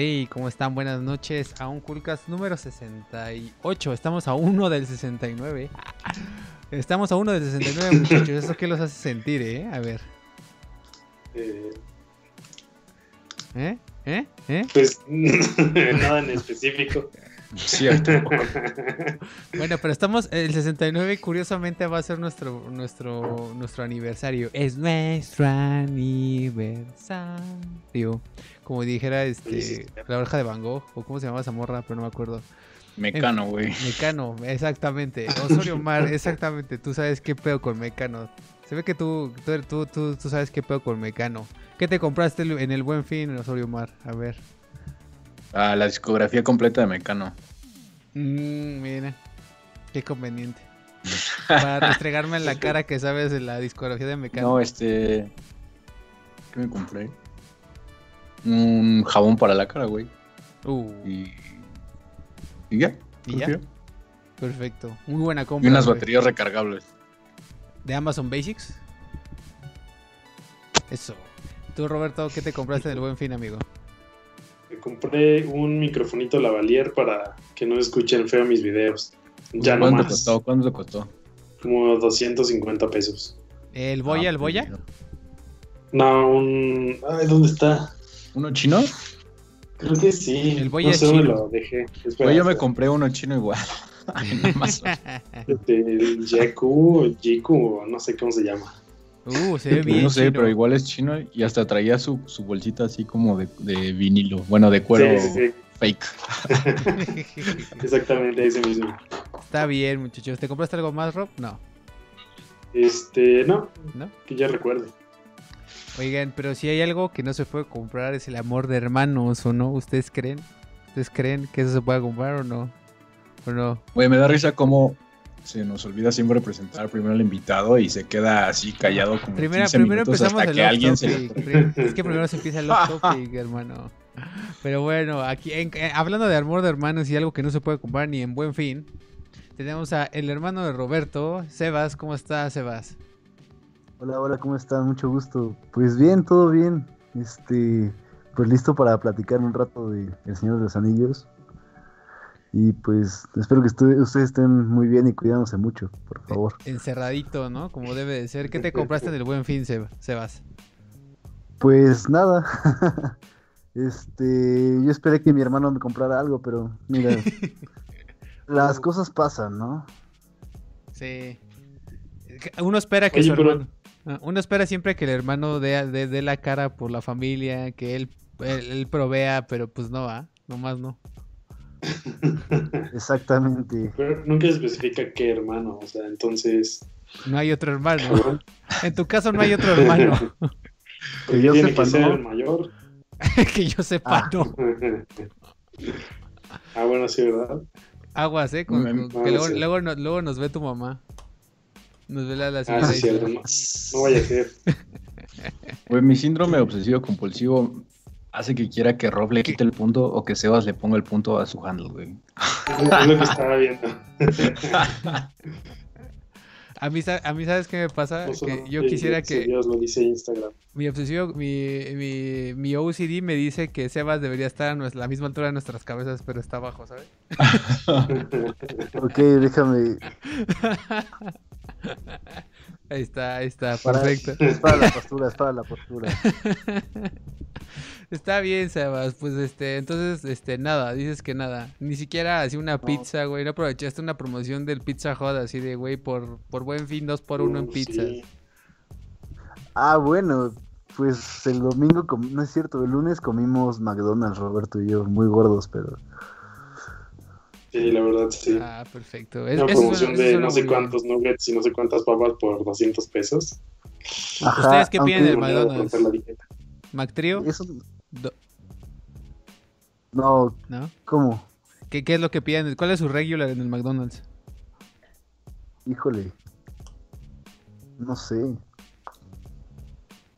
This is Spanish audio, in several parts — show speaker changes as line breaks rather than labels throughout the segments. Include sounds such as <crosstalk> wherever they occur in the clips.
Hey, ¿cómo están? Buenas noches a un Coolcast número 68. Estamos a uno del 69. Estamos a uno del 69, muchachos. ¿Eso qué los hace sentir, eh? A ver.
Eh,
¿Eh? ¿Eh? ¿Eh?
pues <laughs> nada en específico.
Cierto.
Bueno, pero estamos. El 69, curiosamente, va a ser nuestro, nuestro, nuestro aniversario. Es nuestro aniversario. Como dijera este, la oreja de Van Gogh, o cómo se llamaba esa morra, pero no me acuerdo.
Mecano, güey.
Mecano, exactamente. Osorio Mar, <laughs> exactamente. Tú sabes qué pedo con Mecano. Se ve que tú, tú, tú, tú, tú sabes qué pedo con Mecano. ¿Qué te compraste en el buen fin, Osorio Mar? A ver.
Ah, la discografía completa de Mecano.
Mm, mira, qué conveniente. <laughs> Para restregarme en la cara que sabes de la discografía de Mecano.
No, este. ¿Qué me compré? Un jabón para la cara, güey.
Uh,
Y. Y ya.
¿Y perfecto. Muy buena
Y
compra.
unas
güey.
baterías recargables.
¿De Amazon Basics? Eso. Tú, Roberto, ¿qué te compraste en el buen fin, amigo?
Me compré un microfonito lavalier para que no escuchen feo mis videos. Ya no
¿Cuánto
más.
costó? ¿Cuánto te costó?
Como 250 pesos.
¿El Boya,
Ah,
el Boya?
pues,
No, un. Ay, ¿dónde está?
¿Uno chino?
Creo que sí.
El Boya
no sé dónde
chino.
lo dejé. Espera,
Güey, yo me compré uno chino igual. <laughs> <laughs>
Este, el Yaku, Jiku, no sé cómo se llama.
Uh, se ve bien.
no sé,
chino.
pero igual es chino y hasta traía su, su bolsita así como de, de vinilo. Bueno, de cuero
Sí, sí,
fake.
sí. <laughs> Exactamente ese mismo.
Está bien, muchachos. ¿Te compraste algo más, Rob? No.
Este, no,
¿No?
que ya recuerde.
Oigan, pero si hay algo que no se puede comprar es el amor de hermanos, ¿o no? ¿Ustedes creen? ¿Ustedes creen que eso se puede comprar o no? ¿O no?
Güey, me da risa cómo se nos olvida siempre presentar primero al invitado y se queda así callado como
Primero,
15
primero
minutos
empezamos
hasta que alguien se...
topic. Pri- Es que primero se empieza el <laughs> topic, hermano. Pero bueno, aquí en- eh, hablando de amor de hermanos y algo que no se puede comprar ni en buen fin, tenemos a el hermano de Roberto, Sebas. ¿Cómo estás, Sebas?
Hola, hola, ¿cómo están? Mucho gusto. Pues bien, todo bien. Este, pues listo para platicar un rato de El Señor de los Anillos. Y pues espero que ustedes estén muy bien y cuidándose mucho, por favor.
Encerradito, ¿no? Como debe de ser. ¿Qué te compraste en el buen fin, Seb- Sebas?
Pues nada. <laughs> Este, yo esperé que mi hermano me comprara algo, pero mira, <laughs> las cosas pasan, ¿no?
Sí. Uno espera que
Oye,
su
pero-
hermano. Ah, Uno espera siempre que el hermano dé, dé- dé la cara por la familia, que él, él, él provea, pero pues no, ¿ah? Nomás no.
Exactamente.
Pero nunca especifica qué hermano, o sea, entonces.
No hay otro hermano. En tu caso no hay otro hermano. <laughs>
Que yo
tiene
sepa,
que ser
¿no?
el mayor. <laughs>
que yo sepa,
Ah.
no.
ah, bueno, sí, ¿verdad?
Aguas, ¿eh? Con- con- que luego,
sí.
luego, no- luego nos ve tu mamá. Nos ve la, la
Ah, sí, cierto. No, no vaya a ser. <laughs>
Güey, mi síndrome obsesivo compulsivo hace que quiera que Rob le quite el punto o que Sebas le ponga el punto a su handle, güey.
Es lo que estaba viendo. <laughs>
A mí, a mí, ¿sabes qué me pasa?
No
que yo quisiera que
Dios lo dice Instagram.
mi obsesivo, mi, mi, mi OCD me dice que Sebas debería estar a la misma altura de nuestras cabezas, pero está abajo, ¿sabes? <laughs>
Ok, déjame. <laughs>
Ahí está, ahí está, perfecto.
es para la postura, es para la <laughs> postura.
Está bien, Sebas. Pues este, entonces, este, nada, dices que nada. Ni siquiera así una pizza, güey. No aprovechaste una promoción del Pizza Hut así de, güey, por, por buen fin, dos por uno en pizzas.
sí.
Ah, bueno, pues el domingo, com- no es cierto, el lunes comimos McDonald's, Roberto y yo, muy gordos, pero...
Sí, la verdad, sí.
Ah, perfecto. Es-
Una promoción de no sé
bien.
cuántos nuggets y no sé cuántas papas por 200 pesos.
Ajá,
¿Ustedes qué piden del McDonald's? ¿McTrio?
Eso,
Do-
no,
¿No?
¿cómo?
¿Qué, ¿Qué es lo que piden? ¿Cuál es su regular en el McDonald's?
Híjole. No sé.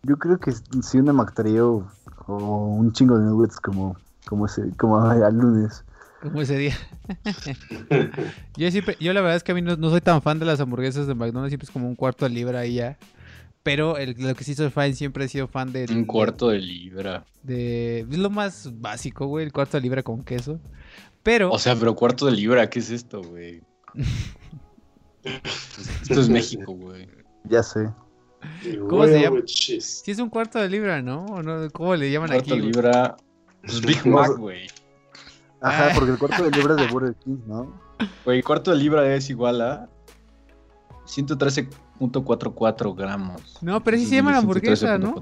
Yo creo que si una McTrio o un chingo de nuggets como, como, ese, como al lunes.
Como ese día. <laughs> yo siempre, yo la verdad es que a mí no, no soy tan fan de las hamburguesas de McDonald's, siempre es como un cuarto de libra y ya. Pero el- lo que sí soy fan, siempre he sido fan de...
Un cuarto de libra.
De, es lo más básico, güey, el cuarto de libra con queso. Pero...
O sea, pero cuarto de libra, ¿qué es esto, güey? <laughs> Esto es México, güey.
Ya sé.
¿Cómo se llama? Sí es un cuarto de libra, ¿no? ¿O no? ¿Cómo le llaman
Cuarto
aquí?
de
güey?
libra. Pues Big Mac, güey.
Ajá,
Ah.
porque el cuarto de libra es de Burger King, ¿no?
Güey, cuarto de libra es igual a 113.44 gramos.
No, pero sí se llama la
113.44,
hamburguesa, ¿no?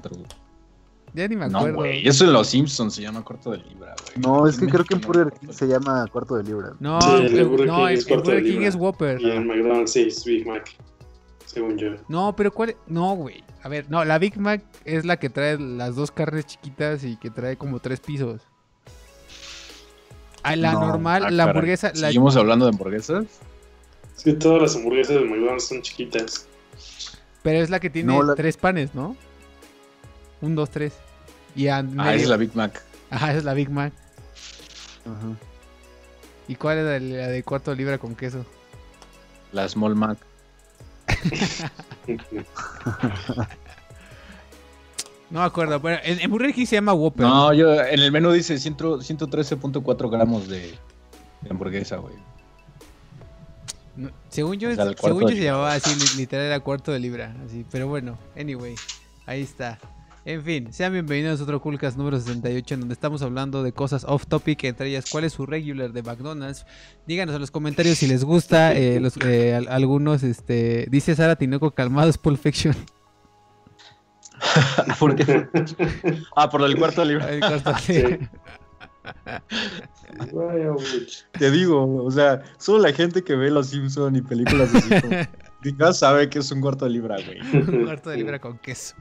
Ya ni me
No,
acuerdo.
güey. Eso en Los Simpsons se llama cuarto de libra, güey.
No, es que creo que en Burger
no.
King se llama cuarto de libra.
No,
Sí, el
el-
Burger
no,
King
el,
es
el
cuarto de
Burger King es Whopper.
Y en McDonald's sí es Big Mac. Según yo.
No, pero ¿cuál? No, güey. A ver, no, la Big Mac es la que trae las dos carnes chiquitas y que trae como tres pisos. Ah, la
No.
normal,
Ah,
la hamburguesa, la,
¿Seguimos hablando de hamburguesas?
Es que todas las hamburguesas de McDonald's son chiquitas.
pero es la que tiene
No, la-
tres panes, ¿no? Un, dos, tres. Y a
Ah,
medio-
esa es la Big Mac.
Ajá, esa es la Big Mac.
Ajá.
¿Y cuál es la, de cuarto de libra con queso?
La Small Mac. <laughs> <laughs>
No me acuerdo, pero en, en Burger King se llama Whopper.
No, yo en el menú dice 100 113.4 gramos de, de hamburguesa, güey.
No, según yo,
O sea,
según yo se llamaba así, li- literal era cuarto de libra, así, pero bueno, anyway, ahí está. En fin, sean bienvenidos a otro Coolcast número 68 en donde estamos hablando de cosas off topic, entre ellas cuál es su regular de McDonald's. Díganos en los comentarios si les gusta, eh, los, eh, al- algunos, este, dice Sara Tinoco, calmados Pulp Fiction. <laughs>
¿Por qué? ah, por el cuarto de libra.
El cuarto de libra.
Royal with
Te digo, o sea, solo la gente que ve Los Simpson y películas de Simpson ya sabe que es un cuarto de libra, güey.
Un cuarto de libra con queso.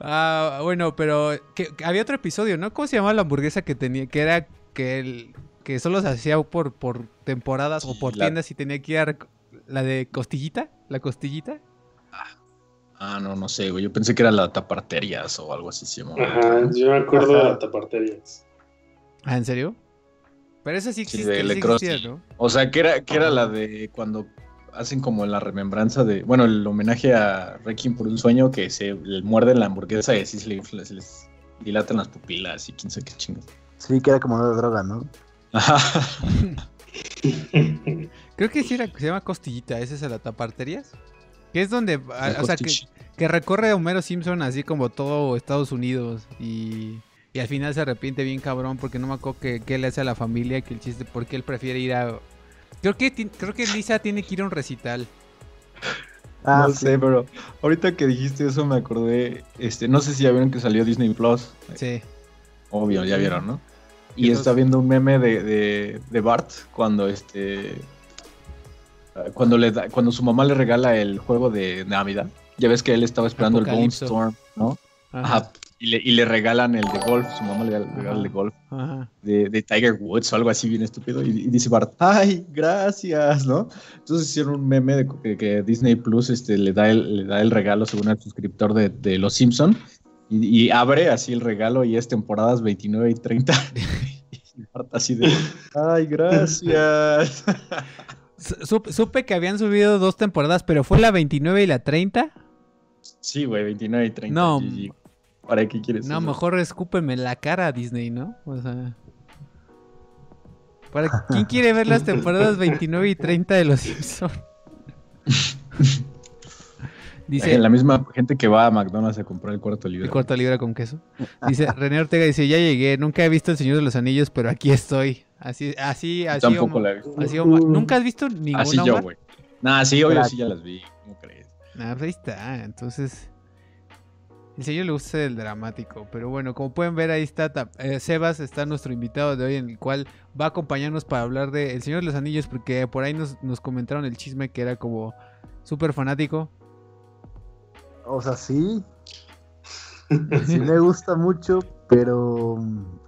Ah, bueno, pero que, que había otro episodio, ¿no? ¿Cómo se llamaba la hamburguesa que tenía? Que era que el, que solo se hacía por, por temporadas o
Sí,
por
la-
tiendas y tenía que ir a la de costillita, la costillita.
Ah, no, no sé, güey. Yo pensé que era la taparterias o algo así se llamaba.
Ajá, yo me acuerdo
Ajá.
de la taparterias.
Ah, ¿en serio? Pero esa sí
Sí,
existe,
de
sí
Le
existía. ¿no?
O sea, que era, que era la de cuando hacen como la remembranza de, bueno, el homenaje a Requiem por un sueño que se le muerden la hamburguesa y así se, le- se les dilatan las pupilas y quién sabe qué chingas.
Sí, que era como una droga, ¿no?
Ajá. <laughs>
Creo que sí era, se llama costillita, ¿esa es la taparterías? Que es donde, ah, o sea, que, que recorre a Homero Simpson así como todo Estados Unidos y, y al final se arrepiente bien cabrón porque no me acuerdo que, qué le hace a la familia, que el chiste, porque él prefiere ir a... Creo que, ti- creo que Lisa tiene que ir a un recital.
Ah,
no
sí.
sé, pero ahorita que dijiste eso me acordé, este, no sé si ya vieron que salió Disney Plus,
Sí.
obvio, ya vieron, ¿no?
¿Qué
Y está viendo un meme de, de, de Bart cuando este cuando le da, cuando su mamá le regala el juego de Navidad. Ya ves que él estaba esperando el Bone
Apocalipso.
Storm, ¿no?
Ajá.
Ajá. Y le, y le regalan el de golf, su mamá le regala el de golf de, de Tiger Woods o algo así bien estúpido. Y, y dice Bart, ay, gracias, ¿no? Entonces hicieron un meme de que, que Disney Plus este, le, da el, le da el regalo según el suscriptor de, de Los Simpson y, y abre así el regalo y es temporadas 29 y 30. <laughs> <laughs> y Bart así de, ay, gracias. <laughs>
Su- supe- supe que habían subido dos temporadas, pero fue la 29 y la 30.
sí, güey, 29 y 30.
No.
GG. ¿Para qué quieres
No,
eso?
mejor escúpeme la cara Disney, ¿no? O sea... ¿Para quién quiere ver las <laughs> temporadas 29 y 30 de Los Simpsons? <laughs> Dice,
La misma gente que va a McDonald's a comprar el cuarto libre.
el cuarto libra con queso. Dice, René Ortega dice, ya llegué, nunca he visto El Señor de los Anillos, pero aquí estoy. Así, así, así.
Tampoco
Omar-
la he visto.
así, Omar. ¿Nunca has visto ninguna,
Así yo, güey. Nah, sí, obvio, sí ya las vi. ¿Cómo crees?
Ah, pues ahí está, entonces... El señor le gusta el dramático, pero bueno, como pueden ver ahí está, eh, Sebas está nuestro invitado de hoy en el cual va a acompañarnos para hablar de El Señor de los Anillos porque por ahí nos, nos comentaron el chisme que era como súper fanático.
O sea, sí. Sí me gusta mucho, pero.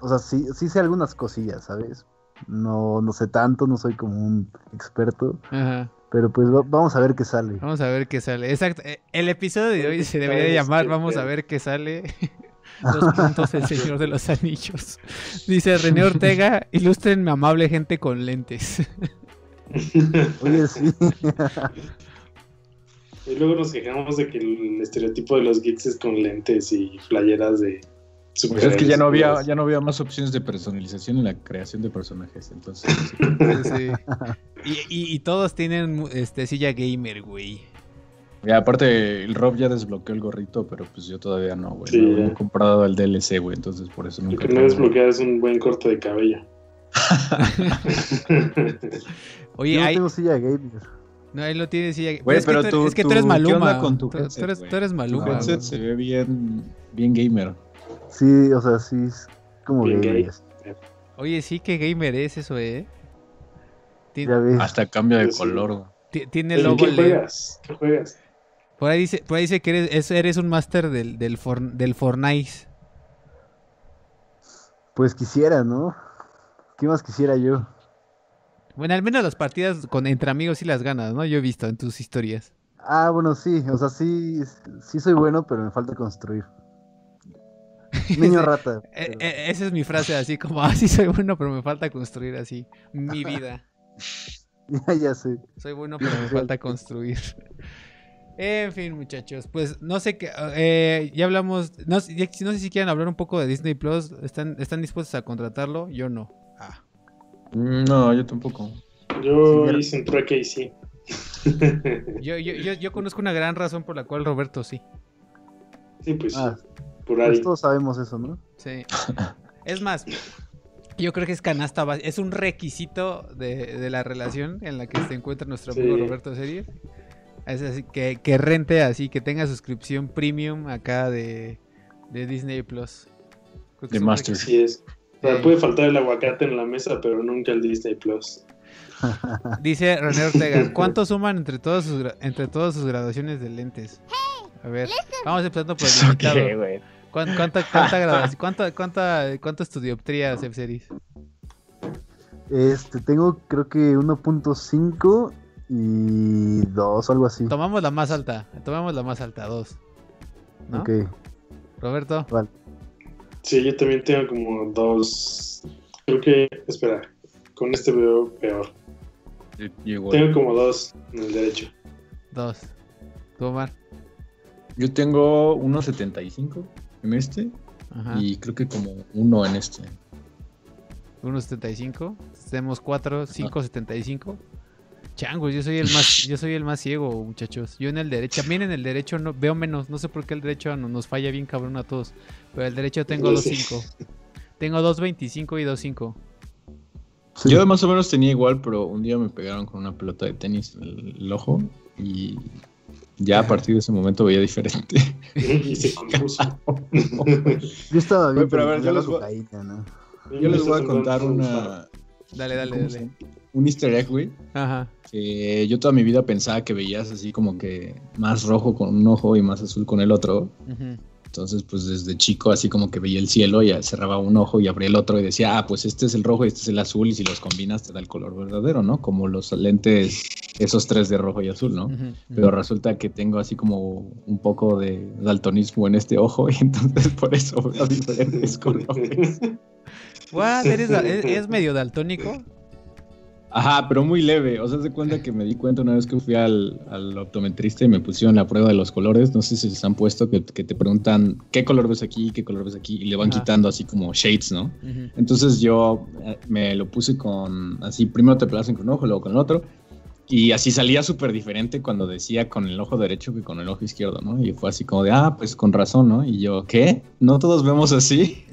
O sea, sí, sí sé algunas cosillas, ¿sabes? No, no sé tanto, no soy como un experto.
Ajá.
Pero pues va- vamos a ver qué sale.
Vamos a ver qué sale. Exacto. eh, El episodio de hoy se debería
Este,
llamar Vamos a ver qué sale. <laughs> Dos <laughs> puntos El Señor de los Anillos. Dice René Ortega, ilustren amable gente con lentes. <laughs>
Oye, sí.
Y luego nos quejamos de que el estereotipo de los geeks es con lentes y playeras de
Pues es que ya no había,
superhéroes.
ya no había más opciones de personalización en la creación de personajes. Entonces, <laughs> sí.
Sí. Y, y- y todos tienen este silla gamer, güey.
Y aparte, el Rob ya desbloqueó el gorrito, pero pues yo todavía no, güey.
Sí,
no he comprado el DLC, güey. Entonces, por eso
Lo
nunca.
que no
tengo-
desbloquear es un buen corte de cabello. <laughs>
Oye,
Yo no
hay-
tengo silla gamer.
no, él lo tiene silla gamer.
Güey,
es que
pero
tú,
tú-
es que tú
tú-
eres
¿qué
Maluma.
con tu
Tú-
headset,
tú eres, tú eres
Tu
Maluma.
headset se ve bien, bien gamer.
Sí, o sea, sí es como
Bien
gamer.
gay.
Oye, sí, que gamer es eso, ¿eh? Ti-
Ya ves.
Hasta cambio de
Sí.
color,
ti- Tiene
¿En
logo
qué juegas? ¿Qué juegas?
Por ahí dice, por ahí dice que eres, es- eres un máster del, del, For- del Fortnite.
Pues quisiera, ¿no? ¿Qué más quisiera yo?
Bueno, al menos las partidas con entre amigos sí las ganas, ¿no? Yo he visto en tus historias.
Ah, bueno, sí, o sea, sí, sí soy bueno, pero me falta construir. <laughs> Niño
Ese-
rata.
E-
pero-
e- esa es mi frase, así como, <laughs> así soy bueno, pero me falta construir así mi <laughs> vida.
Ya, ya sé.
Soy bueno, pero me falta construir. En fin, muchachos, pues no sé qué, eh, ya hablamos, no, no sé si quieren hablar un poco de Disney Plus, ¿están, están dispuestos a contratarlo? Yo no. Ah.
Mm, No, yo tampoco.
Yo
Sí,
hice un trueque y sí.
Yo, yo, yo, yo conozco una gran razón por la cual Roberto sí.
Sí, pues
Ah,
por
pues todos sabemos eso, ¿no?
Sí. Es más, yo creo que es canasta básica. Es un requisito de, de la relación en la que se encuentra nuestro amigo
Sí.
Roberto Series. Es así, que, que rente así, que tenga suscripción premium acá de, de Disney Plus.
De Master.
Así es. O sea,
Sí.
puede faltar el aguacate en la mesa, pero nunca el Disney Plus.
Dice René Ortega, ¿cuánto suman entre todas sus, entre todas sus graduaciones de lentes? A ver, vamos empezando por el invitado.
¿Qué, güey?
¿Cuán- ¿Cuánta, cuánta, <laughs> graduación- cuánta, cuánta, cuánto estudioptría, Series?
Este, tengo creo que 1.5 y 2 o algo así.
Tomamos la más alta, tomamos la más alta, dos. ¿No?
Ok,
Roberto.
vale.
Sí, yo también tengo como dos. Creo que. Espera, con este veo peor.
Llegó.
Tengo como dos en el derecho.
Dos. ¿Tú, Omar?
Yo tengo 1.75 en este
Ajá.
y creo que como uno en este.
1.75. Tenemos 4, 5.75. Changos, yo soy el más, <laughs> yo soy el más ciego, muchachos. Yo en el derecho, también en el derecho no veo menos. No sé por qué el derecho no- nos falla bien cabrón a todos. Pero el derecho tengo
Yo sí.
2.5. Tengo 2.25 y 2.5.
Sí.
Yo más o menos tenía igual, pero un día me pegaron con una pelota de tenis en el, el ojo y ya a partir de ese momento veía diferente. <laughs>
y se compuso.
Yo estaba bien,
Oye, pero a ver,
me
yo les voy-
cocaína, ¿no?
Yo les voy a contar una,
Dale, dale,
¿cómo se
dale.
un easter egg, güey.
Ajá.
Que yo toda mi vida pensaba que veías así como que más rojo con un ojo y más azul con el otro.
Ujú.
Entonces, pues desde chico así como que veía el cielo y cerraba un ojo y abría el otro y decía, ah, pues este es el rojo y este es el azul y si los combinas te da el color verdadero, ¿no? Como los lentes, esos tres de rojo y azul, ¿no? Pero resulta que tengo así como un poco de daltonismo en este ojo <laughs> y entonces por eso veo diferentes <laughs> colores.
What? ¿Eres, es medio daltónico?
Ajá, pero muy leve. O sea, se cuenta que me di cuenta una vez que fui al, al optometrista y me pusieron la prueba de los colores. No sé si se han puesto que, que te preguntan qué color ves aquí, qué color ves aquí y le van
Ajá.
quitando así como shades, ¿no?
Ujú.
Entonces yo eh, me lo puse con, así, primero te placen con un ojo, luego con el otro. Y así salía súper diferente cuando decía con el ojo derecho que con el ojo izquierdo, ¿no? Y fue así como de, ah, pues con razón, ¿no? Y yo, ¿qué? ¿No todos vemos así? <laughs>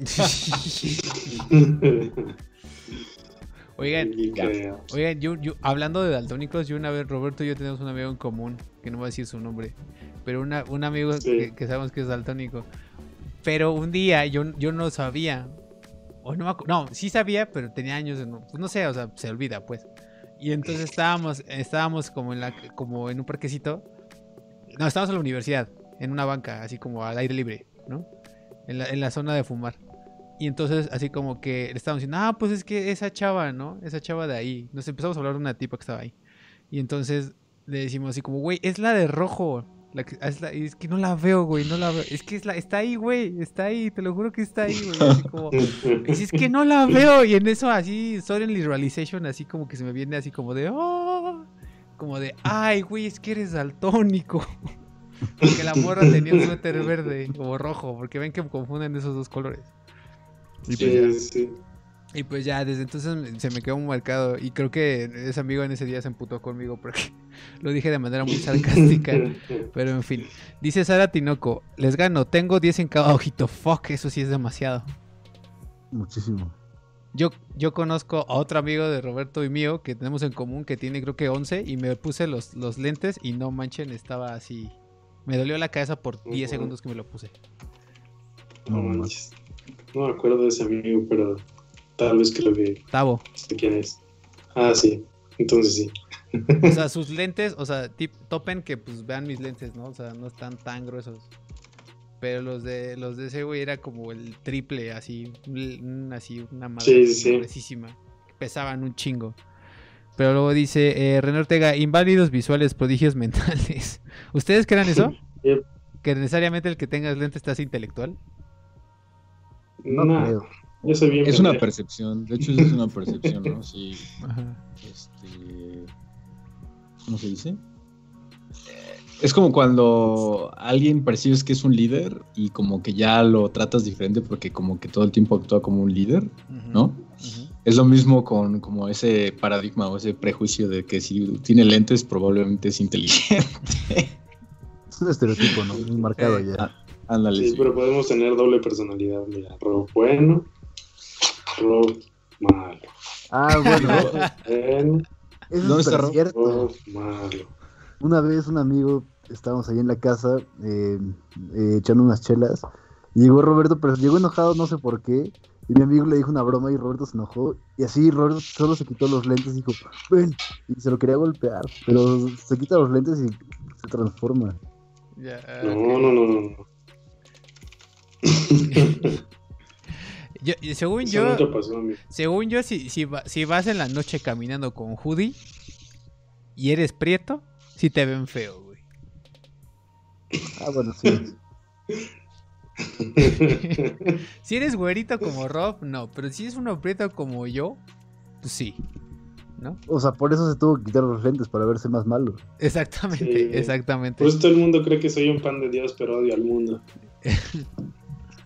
<laughs>
Oigan, Oigan, yo, yo, hablando de daltónicos, yo una vez, Roberto y yo tenemos un amigo en común, que no voy a decir su nombre, pero una, un amigo
Sí.
que, que sabemos que es daltónico. Pero un día yo, yo no sabía, o no, no, sí sabía, pero tenía años, de no, pues no sé, o sea, se olvida, pues. Y entonces estábamos, estábamos como en la, como en un parquecito, no, estábamos en la universidad, en una banca, así como al aire libre, ¿no? En la, en la zona de fumar. Y entonces, así como que le estábamos diciendo, ah, pues es que esa chava, ¿no? Esa chava de ahí. Nos empezamos a hablar de una tipa que estaba ahí. Y entonces le decimos así como, güey, es la de rojo. La es, que no la veo, güey, no la veo. Es que es la, está ahí, güey, está ahí, te lo juro que está ahí, güey. Así como, es que no la veo. Y en eso así, suddenly realization, así como que se me viene así como de, oh, como de, ay, güey, es que eres daltónico. Porque la morra tenía un suéter verde o rojo, porque ven que confunden esos dos colores. Y pues, ya,
Sí, sí.
y pues ya, desde entonces se me quedó muy marcado. Y creo que ese amigo en ese día se emputó conmigo porque <laughs> lo dije de manera muy sarcástica. <laughs> Pero en fin, dice Sara Tinoco, les gano, tengo 10 en cada ojito. Fuck, eso sí es demasiado.
Muchísimo.
Yo, yo conozco a otro amigo de Roberto y mío que tenemos en común que tiene creo que 11 y me puse los, los lentes y no manchen, estaba así. Me dolió la cabeza por 10
Ujú.
segundos que me lo puse.
No manches. No me acuerdo de ese amigo, pero tal vez creo que
Tavo.
sé quién es. Ah, sí. Entonces sí.
O sea, <laughs> sus lentes, o sea, tip, topen que pues vean mis lentes, ¿no? O sea, no están tan gruesos. Pero los de los de ese güey era como el triple, así, así una madre
Sí, sí.
Pesaban un chingo. Pero luego dice eh, René Ortega, inválidos visuales, prodigios <laughs> mentales. ¿Ustedes crean eso? <laughs> ¿Que necesariamente el que tengas lentes estás intelectual?
No
Nah,
creo.
yo soy bien
Es una percepción, de hecho es una <laughs> percepción, ¿no? Sí,
Ajá.
este... ¿Cómo se dice? Es como cuando alguien percibes que es un líder y como que ya lo tratas diferente porque como que todo el tiempo actúa como un líder, ¿no? Es lo mismo con como ese paradigma o ese prejuicio de que si tiene lentes probablemente es inteligente.
Es un estereotipo, ¿no? Muy marcado
Sí.
ya.
Ándale.
Sí,
sí.
pero podemos tener doble personalidad. Mira, Rob bueno, Rob malo.
Ah, bueno,
Bueno,
eso
¿Dónde
es
está
cierto.
Rob malo.
Una vez un amigo, estábamos ahí en la casa eh, eh, echando unas chelas. Y llegó Roberto, pero llegó enojado, no sé por qué. Y mi amigo le dijo una broma y Roberto se enojó. Y así Roberto solo se quitó los lentes y dijo, ven. Y se lo quería golpear. Pero se quita los lentes y se transforma.
Ya,
No,
ok.
no, no, no. no.
Yo- según
Eso
yo,
pasó.
Según yo, si, si, si vas en la noche caminando con hoodie y eres prieto, sí te ven feo, güey.
Ah, bueno, sí. <laughs>
Si eres güerito como Rob, no. Pero si es uno prieto como yo, pues sí. ¿No?
O sea, por eso se tuvo que quitar los lentes para verse más malo.
Exactamente,
Sí.
exactamente.
Por eso todo el mundo cree que soy un pan de Dios, pero odio al mundo. <laughs>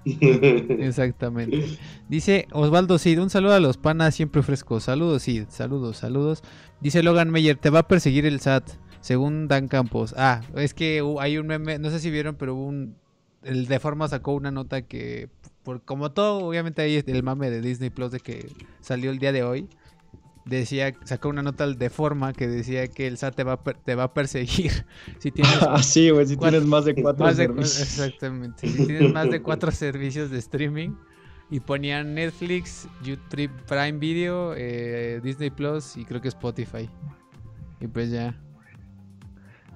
Exactamente. Dice Osvaldo Cid, un saludo a los panas siempre frescos. Saludos, Cid. Saludos, saludos. Dice Logan Meyer, te va a perseguir el SAT, según Dan Campos. Ah, es que hay un meme, no sé si vieron, pero hubo un... El de forma sacó una nota que, por, como todo, obviamente hay el mame de Disney Plus de que salió el día de hoy. Decía, sacó una nota de forma que decía que el SAT te va te va a perseguir <laughs> si tienes <laughs>
Ah, sí, güey, si
Cuatro-
tienes más de cuatro
más de,
servicios.
exactamente. Si tienes más de <laughs> cuatro servicios de streaming y ponían Netflix, YouTube Prime Video, eh, Disney Plus y creo que Spotify. Y pues ya.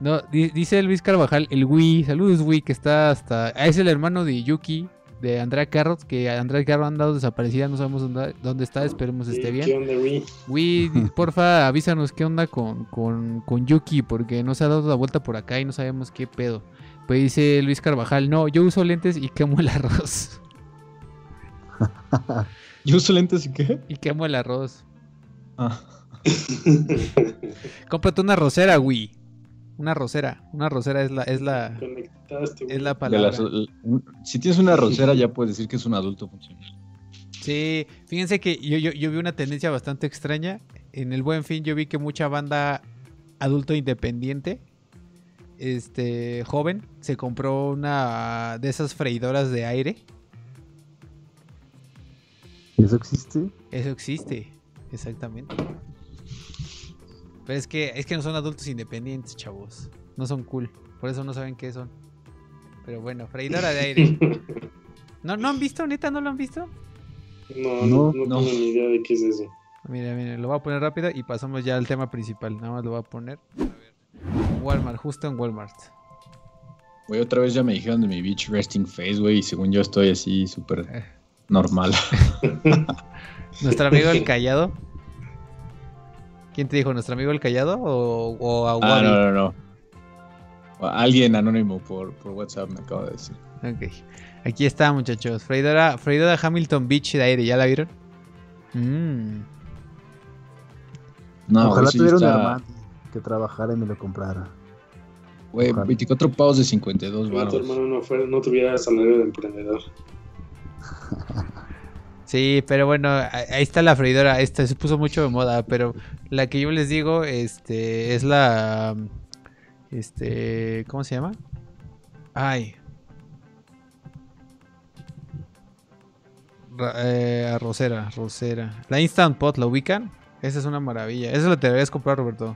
No, di- dice Luis Carvajal, el Wii, saludos Wii, que está hasta... ah, es el hermano de Yuki, de Andrea Carrot, que Andrea Carrot ha andado desaparecida, no sabemos dónde, dónde está, esperemos esté
¿Qué
bien.
onda, güey?
Wii, di- <laughs> porfa, avísanos qué onda con, con, con Yuki, porque no se ha dado la vuelta por acá y no sabemos qué pedo. Pues dice Luis Carvajal, no, yo uso lentes y quemo el arroz. <laughs>
¿Yo uso lentes y qué?
Y quemo el arroz.
Ah. <laughs>
Cómprate una rosera, Wii. Una rosera. Una rosera es la, es la, es la palabra.
las- si tienes una rosera ya puedes decir que es un adulto funcional.
Sí, fíjense que yo, yo, yo vi una tendencia bastante extraña. En el buen fin yo vi que mucha banda adulto independiente, este joven, se compró una de esas freidoras de aire.
¿Y eso existe?
Eso existe, exactamente. Pero es que, es que no son adultos independientes, chavos. No son cool. Por eso no saben qué son. Pero bueno, freidora de aire. <laughs> ¿No, ¿No han visto? ¿Neta no lo han visto?
No, no,
No,
no,
no.
tengo ni idea de qué es eso.
Mira, mira, lo voy a poner rápido y pasamos ya al tema principal. Nada más lo voy a poner. A ver. Walmart, justo en Walmart.
Güey, otra vez ya me dijeron de mi beach resting face, güey, y según yo estoy así súper
Eh.
normal. <laughs>
Nuestro amigo el callado. ¿Quién te dijo? ¿Nuestro amigo el callado o, o a
ah, no, no, no. Alguien anónimo por, por WhatsApp me acaba de decir.
Ok. Aquí está, muchachos. Freidora, freidora Hamilton Beach de aire, ¿ya la vieron? Mmm.
No,
Ojalá
sí
tuviera un hermano. que trabajara y me lo comprara.
Güey,
Ojalá.
24 pavos de 52
Que tu
baros.
hermano no, fuera, no tuviera salario de emprendedor. <laughs>
Sí, pero bueno, ahí está la freidora. Esta se puso mucho de moda, pero la que yo les digo, este, es la, este, ¿cómo se llama? Ay. Eh, arrocera, arrocera. La Instant Pot, ¿la ubican? Esa es una maravilla. Eso lo te deberías comprar, Roberto.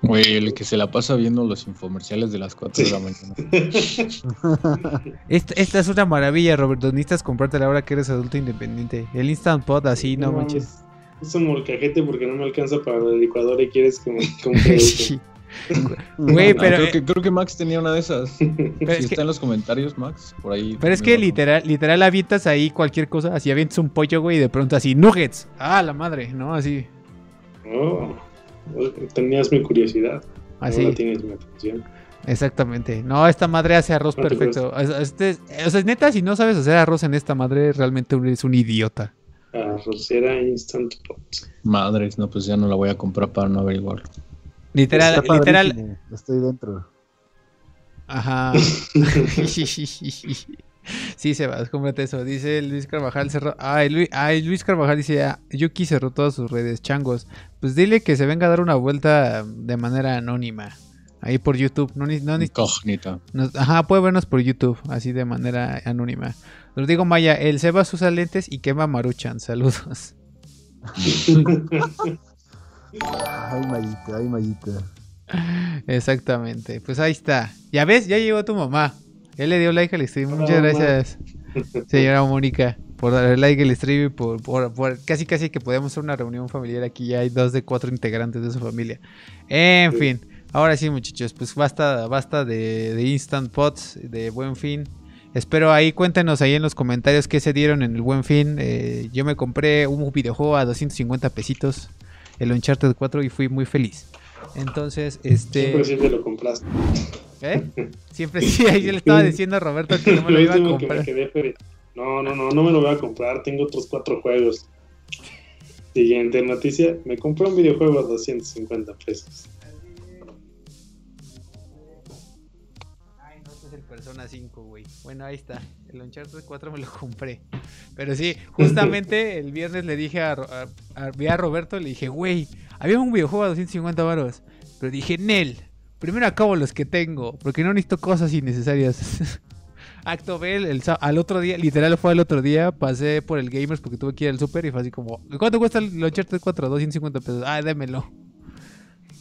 Güey, el que se la pasa viendo los infomerciales de las 4 de la mañana. <laughs>
Esta, esta es una maravilla, Roberto. Necesitas comprártela ahora que eres adulto independiente. El Instant Pot, así, no, manches.
Es, un molcajete porque no me alcanza para la licuadora y quieres que me compre <laughs> eso.
Sí. <laughs> Güey,
No,
pero,
creo,
eh,
que, creo que Max tenía una de esas.
pero
si
es
está
que-
en los comentarios, Max, por ahí.
Pero es que literal, literal avientas ahí cualquier cosa, así avientas un pollo, güey, y de pronto así, nuggets. Ah, la madre, ¿no? Así,
Oh, tenías mi curiosidad.
así,
Ahora tienes mi atención.
exactamente. No, esta madre hace arroz
No
perfecto. O sea, este- o sea, neta, si no sabes hacer arroz en esta madre, realmente eres un idiota.
Arrocera Instant Pot.
Madres, no, pues ya no la voy a comprar para no averiguar.
Literal,
Está
literal,
Estoy dentro.
Ajá. <laughs> <laughs> <laughs> sí, Sebas, cómprate eso. Dice Luis Carvajal cerró. Ay, Luis, ay, Luis Carvajal dice: ah, Yuki cerró todas sus redes, changos. Pues dile que se venga a dar una vuelta de manera anónima. Ahí por YouTube. No, ni- no, ni-
Incógnita.
nos- ajá, puede vernos por YouTube, así de manera anónima. Rodrigo Maya, el Sebas usa lentes y quema maruchan. Saludos. <laughs>
Ay, Mayita, ay, Mayita.
Exactamente. Pues ahí está. Ya ves, ya llegó tu mamá. Él le dio like al stream.
Hola,
Muchas
mamá.
gracias, <laughs> señora Mónica, por darle like al stream y por, por- por- casi casi que podemos hacer una reunión familiar aquí. Ya hay dos de cuatro integrantes de su familia. En
Sí.
fin, ahora sí, muchachos, pues basta, basta de, de Instant Pots, de Buen Fin. Espero ahí, cuéntenos ahí en los comentarios qué se dieron en el Buen Fin. Eh, yo me compré un videojuego a 250 pesitos, el Uncharted 4, y fui muy feliz. Entonces, este...
Siempre te lo compraste.
¿Eh? <laughs> Siempre sí, ahí yo le estaba diciendo a Roberto que no me lo
Lo
iba a
último que me
comprar.
quedé no, no, no, no me lo voy a comprar, tengo otros cuatro juegos. Siguiente noticia, me compré un videojuego a 250 pesos.
Ay, no, este es el Persona 5, güey. Bueno, ahí está. El Uncharted 4 me lo compré. Pero sí, justamente <laughs> el viernes le dije a, a- a- vi a Roberto, le dije, güey, había un videojuego a 250 varos. Pero dije, Nel, primero acabo los que tengo, porque no necesito cosas innecesarias. <laughs> Acto B, el, al otro día, literal fue al otro día, pasé por el Gamers porque tuve que ir al super y fue así como, ¿cuánto cuesta el Uncharted 4? 250 pesos. Ah, démelo.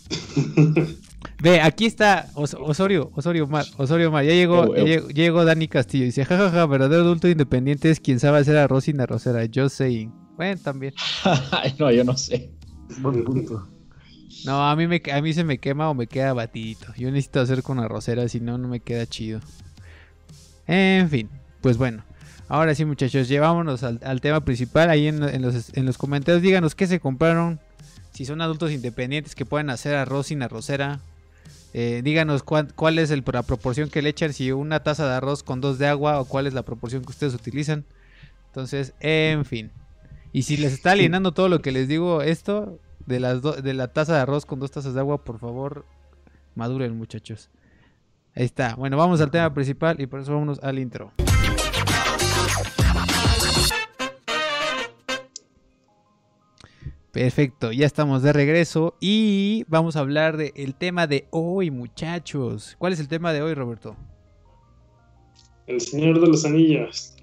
<laughs> Ve, aquí está Os- Osorio, Osorio Mar, Osorio Mar, ya llegó, ya
ew.
llegó, ya llegó Dani Castillo, dice, jajaja, verdadero adulto independiente es quien sabe hacer arroz sin arrocera, yo saying. Bueno, también. <laughs>
No, yo no sé.
Buen punto.
No, a mí, me, a mí se me quema o me queda batidito. Yo necesito hacer con arrocera, si no, no me queda chido. En fin, pues bueno. Ahora sí, muchachos, llevámonos al, al tema principal. Ahí en, en los, en los comentarios, díganos qué se compraron. Si son adultos independientes que pueden hacer arroz sin arrocera. Eh, díganos cuán- cuál es la proporción que le echan. Si una taza de arroz con dos de agua o cuál es la proporción que ustedes utilizan. Entonces, en fin. Y si les está alienando todo lo que les digo esto, de, las de la taza de arroz con dos tazas de agua, por favor, maduren muchachos. Ahí está. Bueno, vamos al tema principal y por eso vámonos al intro. Perfecto, ya estamos de regreso y vamos a hablar del tema de hoy, muchachos. ¿Cuál es el tema de hoy, Roberto?
El Señor de los Anillos.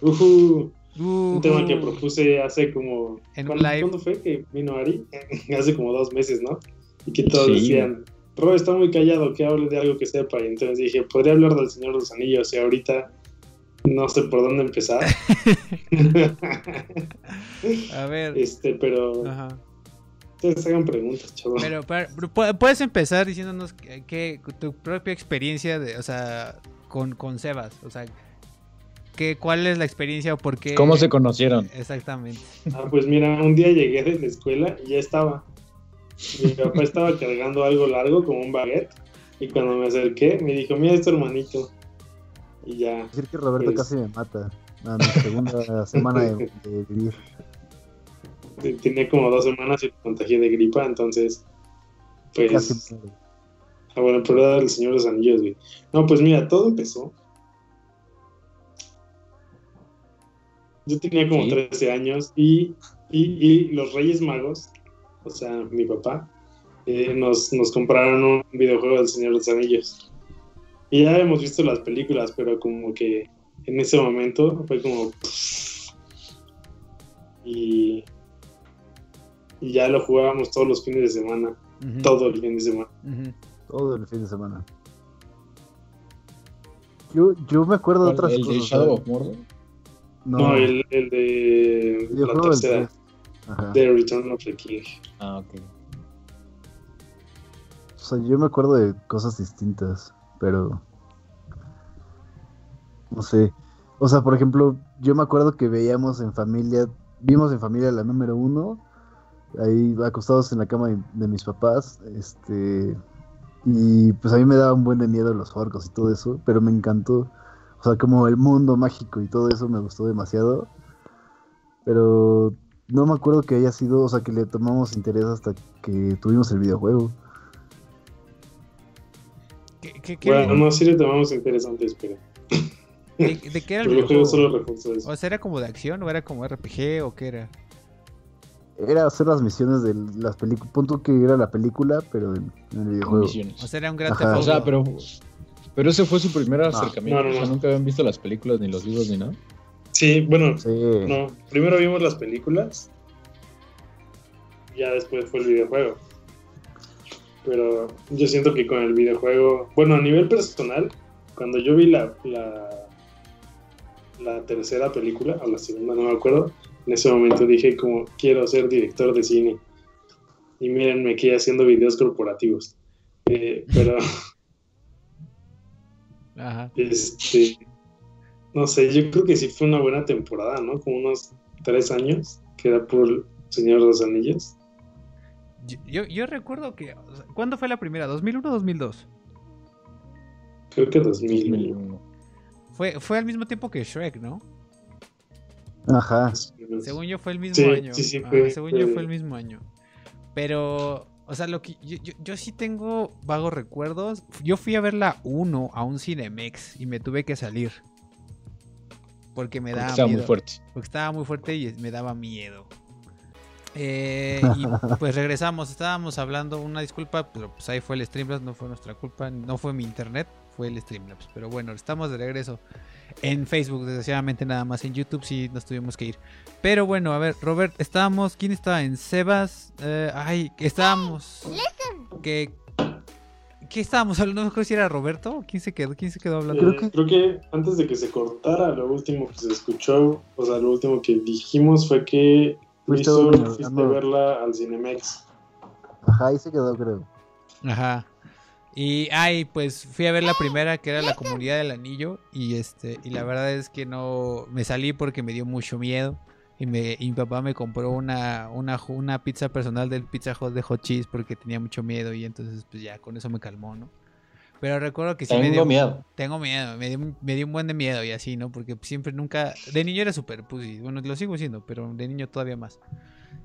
Ujú. Un tema que propuse hace como...
En
¿cuándo,
live.
¿Cuándo fue que vino Ari? <laughs> hace como dos meses, ¿no? Y que todos
Sí.
decían, Ro está muy callado, que hable de algo que sepa. Y entonces dije, podría hablar del Señor de los Anillos y ahorita no sé por dónde empezar. <laughs>
A ver.
este, pero
Ajá.
ustedes hagan preguntas, chavos.
Pero, pero, pero pu- puedes empezar diciéndonos que, que tu propia experiencia, de, o sea, con, con Sebas, o sea, que, cuál es la experiencia o por qué.
¿Cómo se conocieron?
Exactamente.
Ah, pues mira, un día llegué de la escuela y ya estaba. Mi papá estaba cargando algo largo como un baguette y cuando me acerqué me dijo, mira, es tu hermanito. Y ya,
Decir que Roberto casi me mata. A mi segunda <laughs> semana de, de vivir.
tenía como dos semanas y me contagié de gripa, entonces Pues.
Casi.
Ah, bueno, pero era el Señor de los Anillos, güey. No, pues mira, todo empezó. Yo tenía como
Sí.
13 años y, y, y los Reyes Magos, o sea, mi papá, eh, nos, nos compraron un videojuego del Señor de los Anillos. Y ya habíamos visto las películas, pero como que en ese momento fue como... Y, y ya lo jugábamos todos los fines de semana,
Ujú,
todo el fin de semana.
ujú.
Todo el fin de semana. Yo, yo me acuerdo de otras
¿El de
cosas.
Shadow
¿sabes?
of Mordor?
No,
No, el, el de la tercera, de Return of the King.
Ah, ok.
O sea, yo me acuerdo de cosas distintas, pero. No sé. O sea, por ejemplo, yo me acuerdo que veíamos en familia. Vimos en familia la número uno. Ahí acostados en la cama de, mis papás. Este. Y pues a mí me daba un buen de miedo los orcos y todo eso. Pero me encantó. O sea, como el mundo mágico y todo eso me gustó demasiado. Pero no me acuerdo que haya sido. O sea, que le tomamos interés hasta que tuvimos el videojuego.
¿Qué, qué- qué-
Bueno, no, sí le tomamos interesantes, pero
de, de qué era el
videojuego solo eso.
O sea, ¿era como de acción o era como RPG o qué era?
Era hacer las misiones de las películas. Punto que era la película, pero en, en el videojuego.
Misiones.
O sea, era un gran.
O sea, pero, pero ese fue su primer acercamiento.
no, no,
O sea, nunca habían visto las películas, ni los libros, ni nada.
Sí, bueno,
Sí.
no. Primero vimos las películas. y Ya después fue el videojuego. Pero yo siento que con el videojuego. Bueno, a nivel personal, cuando yo vi la, la, la tercera película, o la segunda, no me acuerdo, en ese momento dije como quiero ser director de cine. Y miren, me quedé haciendo videos corporativos. Eh, pero <laughs>
Ajá.
Este, no sé, yo creo que sí fue una buena temporada, ¿no? Como unos tres años, que era por Señor de los Anillos.
Yo, yo, yo recuerdo que. ¿Cuándo fue la primera? ¿2001 o 2002?
Creo que 2000.
2001.
Fue, fue al mismo tiempo que Shrek, ¿no?
Ajá.
Según yo fue el mismo
Sí,
año.
sí, sí, fue-
según
fue-
yo fue el mismo año. Pero, o sea, lo que yo, yo, yo sí tengo vagos recuerdos. Yo fui a ver la 1 a un Cinemex y me tuve que salir. Porque me
Porque
daba
estaba
miedo.
muy fuerte.
Porque estaba muy fuerte y me daba miedo. Eh, y <laughs> pues regresamos, estábamos hablando, una disculpa, pero pues ahí fue el Streamlabs, no fue nuestra culpa, no fue mi internet, fue el Streamlabs. Pero bueno, estamos de regreso en Facebook, desgraciadamente nada más, en YouTube sí nos tuvimos que ir. Pero bueno, a ver, Robert, estábamos, ¿quién estaba en Sebas? Eh, ay, estábamos... Que, ¿Qué estábamos hablando? No creo si era Roberto, ¿quién se quedó? ¿Quién se quedó hablando?
Creo
Eh,
que-
creo que antes de que se cortara, lo último que se escuchó, o sea, lo último que dijimos fue que
Fuiste a
fuiste verla al Cinemex.
Ajá, ahí se quedó, creo.
Ajá. Y ay, pues fui a ver la primera que era la comunidad del anillo y este y la verdad es que no me salí porque me dio mucho miedo y me y mi papá me compró una una una pizza personal del Pizza Hut de Hot Cheese porque tenía mucho miedo y entonces pues ya con eso me calmó, ¿no? Pero recuerdo que sí me
Tengo
dio
miedo.
tengo miedo, me dio, me dio un buen de miedo y así, ¿no? Porque siempre nunca, de niño era súper pussy, bueno, lo sigo siendo, pero de niño todavía más.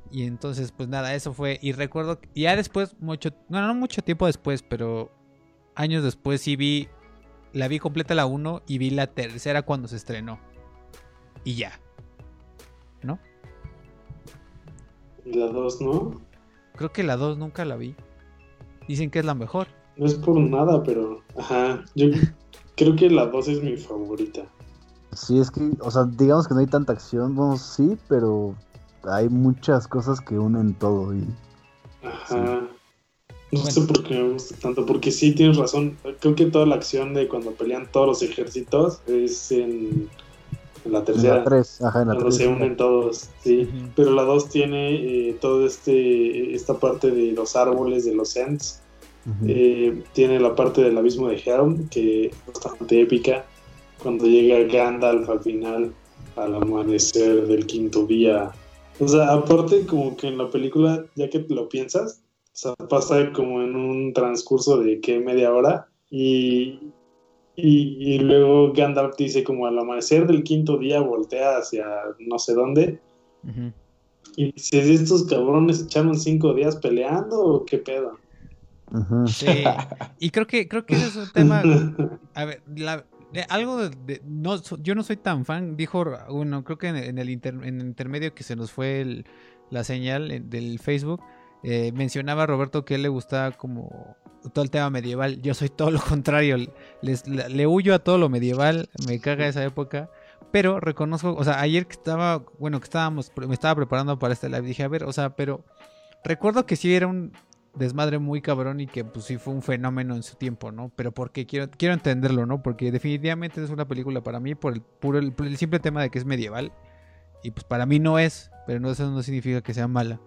Y entonces, pues nada, eso fue, y recuerdo, que ya después, mucho, bueno, no mucho tiempo después, pero años después sí vi, la vi completa la 1 y vi la tercera cuando se estrenó. Y ya. ¿No?
Y la dos, ¿no?
Creo que la 2 nunca la vi. Dicen que es la mejor.
No es por nada, pero. Ajá. Yo creo que la dos es mi favorita.
Sí, es que, o sea, digamos que no hay tanta acción, bueno, sí, pero hay muchas cosas que unen todo y
Ajá. No sé por qué me gusta tanto, porque sí tienes razón. Creo que toda la acción de cuando pelean todos los ejércitos es en, en la
en
tercera,
la 3, ajá, en la
cuando
3.
se unen todos, sí. Pero la 2 tiene eh, todo este esta parte de los árboles de los Ents. Eh, tiene la parte del abismo de Helm, que es bastante épica. Cuando llega Gandalf al final, al amanecer del quinto día. O sea, aparte, como que en la película, ya que lo piensas, o sea, pasa como en un transcurso de que media hora. Y, y, y luego Gandalf dice, como al amanecer del quinto día, voltea hacia no sé dónde. Y dices, ¿estos cabrones echaron cinco días peleando o qué pedo?
Y creo que, creo que ese es un tema. A ver, algo de, no, yo no soy tan fan, dijo uno, creo que en, el, en el intermedio que se nos fue la señal del Facebook, eh, mencionaba Roberto que él le gustaba como todo el tema medieval. Yo soy todo lo contrario, les, le, huyo a todo lo medieval, me caga esa época. Pero reconozco, o sea, ayer que estaba, bueno, que estábamos, me estaba preparando para este live, dije, a ver, o sea, pero recuerdo que sí era un, desmadre muy cabrón y que pues sí fue un fenómeno en su tiempo, ¿no? Pero porque quiero, quiero entenderlo, ¿no? Porque definitivamente es una película para mí por el puro el, simple tema de que es medieval. Y pues para mí no es, pero no, eso no significa que sea mala.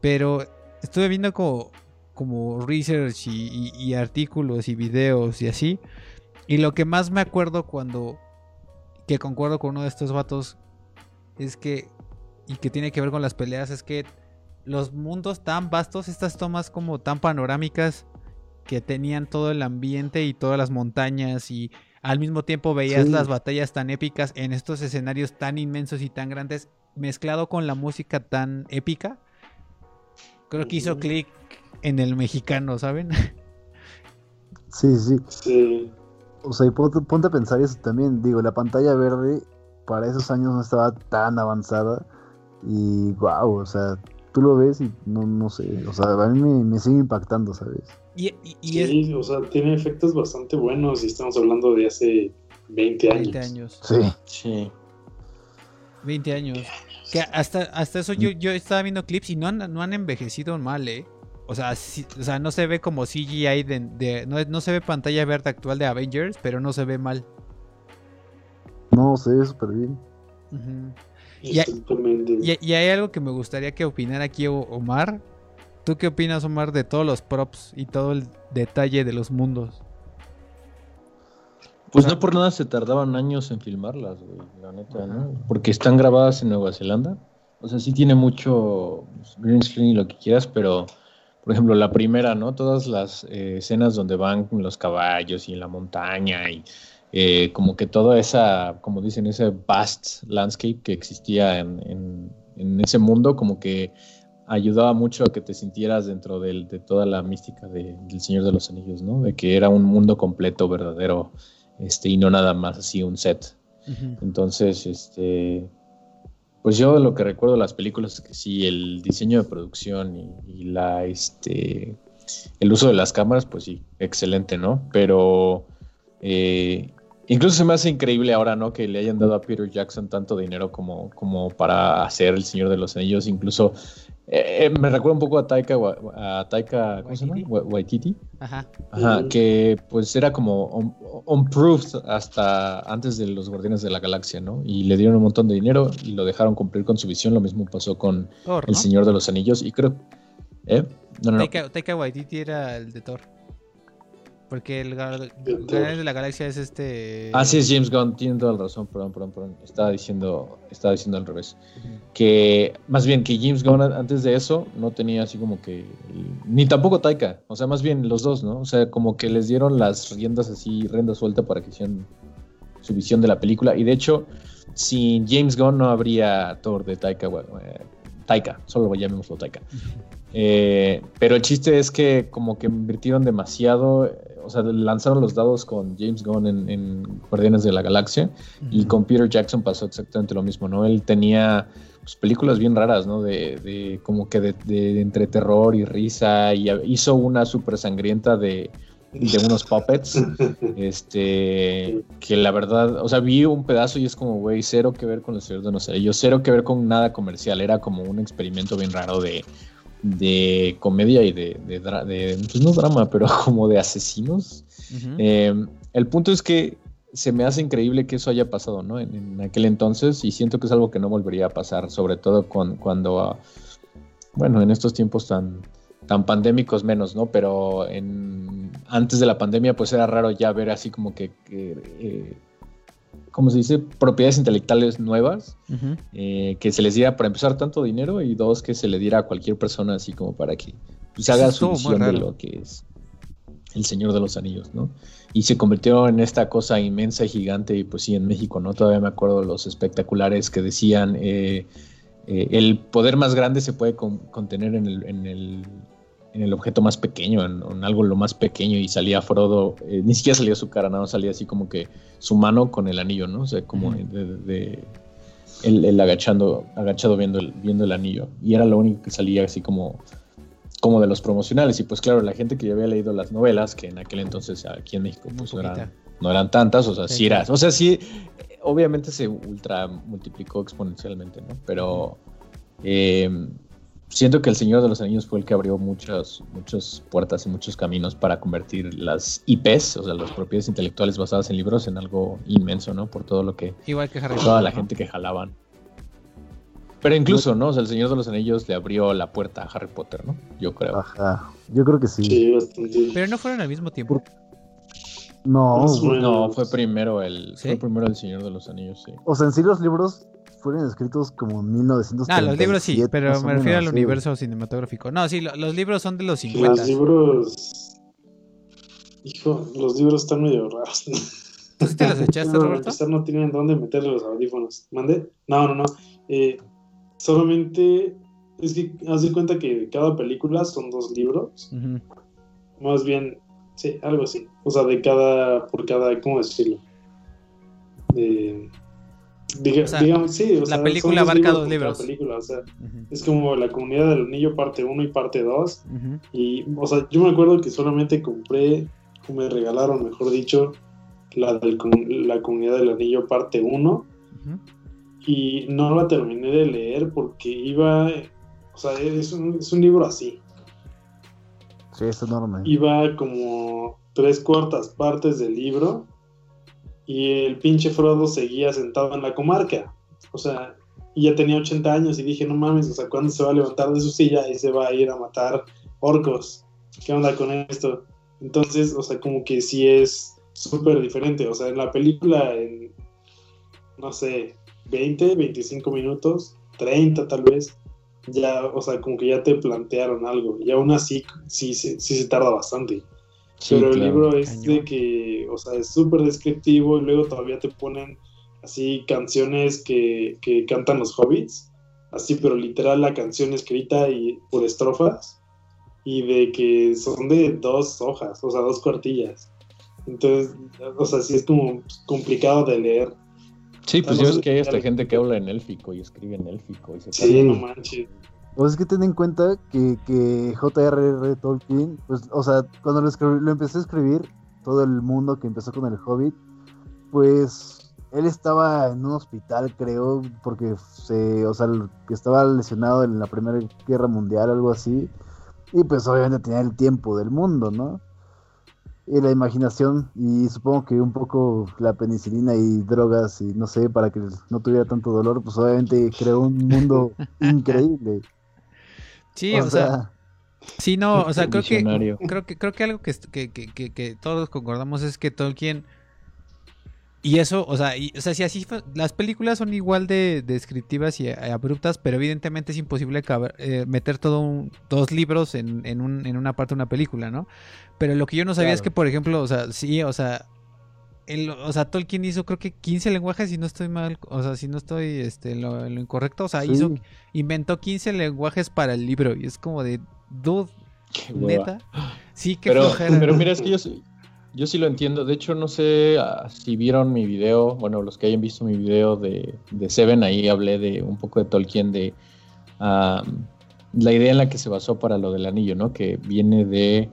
Pero estuve viendo como, como research y, artículos y videos y así. Y lo que más me acuerdo cuando, que concuerdo con uno de estos vatos, es que, y que tiene que ver con las peleas, es que los mundos tan vastos, estas tomas como tan panorámicas que tenían todo el ambiente y todas las montañas y al mismo tiempo veías las batallas tan épicas en estos escenarios tan inmensos y tan grandes, mezclado con la música tan épica. Creo que hizo clic en el mexicano, ¿saben? <laughs>
Sí, sí. sí. O sea, y ponte, ponte, a pensar eso también. Digo, la pantalla verde para esos años no estaba tan avanzada. Y wow, o sea, tú lo ves y no, no sé, o sea, a mí me, sigue impactando, ¿sabes?
Y, sí, o sea, tiene efectos bastante buenos y estamos hablando de hace 20 años. 20
años.
Sí.
Sí.
20 años. Que hasta, hasta eso yo, yo estaba viendo clips y no han, no han envejecido mal, ¿eh? O sea, o sea, no se ve como CGI de, no, no, se ve pantalla verde actual de Avengers, pero no se ve mal.
No, se ve súper bien.
Y hay, algo que me gustaría que opinara aquí Omar. ¿Tú qué opinas, Omar, de todos los props y todo el detalle de los mundos?
Pues no por nada se tardaban años en filmarlas, güey, la neta, ¿no? Porque están grabadas en Nueva Zelanda. O sea, sí tiene mucho pues, green screen y lo que quieras, pero, por ejemplo, la primera, ¿no? Todas las eh, escenas donde van con los caballos y en la montaña y eh, como que toda esa, como dicen, ese vast landscape que existía en, ese mundo, como que ayudaba mucho a que te sintieras dentro de toda la mística del Señor de los Anillos, ¿no? De que era un mundo completo, verdadero, este, y no nada más así un set. Entonces, este, pues yo lo que recuerdo de las películas es que sí, el diseño de producción y, la, este, el uso de las cámaras, pues sí, excelente, ¿no? Pero eh, Incluso se me hace increíble ahora, ¿no? Que le hayan dado a Peter Jackson tanto dinero como, como para hacer El Señor de los Anillos. Incluso eh, eh, me recuerda un poco a Taika, a Taika ¿cómo se llama? Waititi. Ajá. Ajá, que pues era como unproved hasta antes de los Guardianes de la Galaxia, ¿no? Y le dieron un montón de dinero y lo dejaron cumplir con su visión. Lo mismo pasó con El Señor de los Anillos. Y creo... ¿Eh?
No, no, Taika, Taika Waititi era el de Thor. Porque el Guardianes de la Galaxia es este.
Ah, sí, es James Gunn, tiene toda la razón, perdón, perdón, perdón. Estaba diciendo, estaba diciendo al revés. Que, más bien, que James Gunn antes de eso no tenía así como que. Ni tampoco Taika, o sea, más bien los dos, ¿no? O sea, como que les dieron las riendas así, rienda suelta para que hicieran su visión de la película. Y de hecho, sin James Gunn no habría Thor de Taika. Eh, Taika, solo llamémoslo Taika. Eh, pero el chiste es que como que invirtieron demasiado o sea, lanzaron los dados con James Gunn en, Guardianes de la Galaxia y con Peter Jackson pasó exactamente lo mismo, ¿no? Él tenía pues, películas bien raras, ¿no? De, como que de, entre terror y risa y hizo una súper sangrienta de, unos puppets, <laughs> este, que la verdad, o sea, vi un pedazo y es como, güey, cero que ver con los señores de no sé, yo cero que ver con nada comercial, era como un experimento bien raro de de comedia y de, de, pues no drama, <laughs> pero como de asesinos. Em, el punto es que se me hace increíble que eso haya pasado, ¿no? En, aquel entonces y siento que es algo que no volvería a pasar, sobre todo con, cuando, ah, bueno, en estos tiempos tan, tan pandémicos menos, ¿no? Pero en, antes de la pandemia pues era raro ya ver así como que, eh, ¿cómo se dice? Propiedades intelectuales nuevas, eh, que se les diera para empezar tanto dinero y dos, que se le diera a cualquier persona así como para que pues, haga su visión de lo que es el Señor de los Anillos, ¿no? Y se convirtió en esta cosa inmensa y gigante y pues sí, en México, ¿no? Todavía me acuerdo los espectaculares que decían, eh, eh, el poder más grande se puede contener en el, en el objeto más pequeño, en, algo lo más pequeño, y salía Frodo, eh, ni siquiera salía su cara, nada, salía así como que su mano con el anillo, ¿no? O sea, como de, él, agachando, agachado viendo el, viendo el anillo. Y era lo único que salía así como, como de los promocionales. Y pues claro, la gente que ya había leído las novelas, que en aquel entonces aquí en México pues, no, eran, no eran tantas, o sea, sí, era, o sea, sí, obviamente se ultra multiplicó exponencialmente, ¿no? Pero eh, siento que el Señor de los Anillos fue el que abrió muchas, muchas puertas y muchos caminos para convertir las IPs, o sea, las propiedades intelectuales basadas en libros, en algo inmenso, ¿no? Por todo lo que...
Igual que Harry
Toda la gente que jalaban. Pero incluso, ¿no? O sea, el Señor de los Anillos le abrió la puerta a Harry Potter, ¿no? Yo creo.
Ajá. Yo creo que sí.
sí
Pero no fueron al mismo tiempo.
No,
no, fue primero el, fue primero el Señor de los Anillos, sí.
O sea, en sí los libros fueron escritos como en 1930.
Ah, los libros sí, pero me refiero al universo cinematográfico. No, sí, los libros son de los 50.
Los libros. Hijo, los libros están medio raros.
¿Tú sí te los echaste, Roberto?
no tienen dónde meterle los audífonos. ¿Mande? No, no, no. Eh, solamente. Es que haz de cuenta que cada película son dos libros. Más bien, sí, algo así. O sea, de cada. Por cada. ¿Cómo decirlo? De digamos, sí,
la película abarca dos libros.
Película, o sea, Es como la comunidad del anillo parte 1 y parte 2. Y, o sea, yo me acuerdo que solamente compré, o me regalaron, mejor dicho, la, del, la comunidad del anillo parte 1. Y no la terminé de leer porque iba, o sea, es un, es un libro así.
Sí, es enorme.
Iba como tres cuartas partes del libro y el pinche Frodo seguía sentado en la comarca. O sea, y ya tenía 80 años y dije, no mames, o sea, ¿cuándo se va a levantar de su silla y se va a ir a matar orcos? ¿Qué onda con esto? Entonces, o sea, como que sí es súper diferente. O sea, en la película, en, no sé, 20, 25 minutos, 30 tal vez, ya, o sea, como que ya te plantearon algo. Y aún así, sí, sí se tarda bastante pero el libro es de que, o sea, es súper descriptivo y luego todavía te ponen así canciones que, que, cantan los hobbits, así, pero literal la canción escrita y por estrofas y de que son de dos hojas, o sea, dos cuartillas. Entonces, o sea, sí es como complicado de leer.
Sí, pues yo es que hay esta gente que habla en élfico y escribe en élfico. Y se
sí, no manches.
Pues es que ten en cuenta que, que J.R.R. Tolkien, pues, o sea, cuando lo, lo empecé a escribir, todo el mundo que empezó con el Hobbit, pues él estaba en un hospital, creo, porque se, o sea, que estaba lesionado en la Primera Guerra Mundial, algo así, y pues obviamente tenía el tiempo del mundo, ¿no? Y la imaginación, y supongo que un poco la penicilina y drogas, y no sé, para que no tuviera tanto dolor, pues obviamente creó un mundo <laughs> increíble.
Sí, o, sea, Sí, no, o sea, creo que, creo que creo que algo que, que, todos concordamos es que Tolkien y eso, o sea, o sea, si así las películas son igual de descriptivas y abruptas, pero evidentemente es imposible eh, meter todo dos libros en, en, un, en una parte de una película, ¿no? Pero lo que yo no sabía es que, por ejemplo, o sea, sí, o sea, o sea, Tolkien hizo creo que 15 lenguajes, si no estoy mal, o sea, si no estoy este, lo, lo incorrecto, o sea, hizo, inventó 15 lenguajes para el libro y es como de, dude, neta. Sí, que
pero, pero mira, es que yo, yo sí lo entiendo, de hecho no sé ah, si vieron mi video, bueno, los que hayan visto mi video de, de Seven, ahí hablé de un poco de Tolkien, de la idea en la que se basó para lo del anillo, ¿no? Que viene de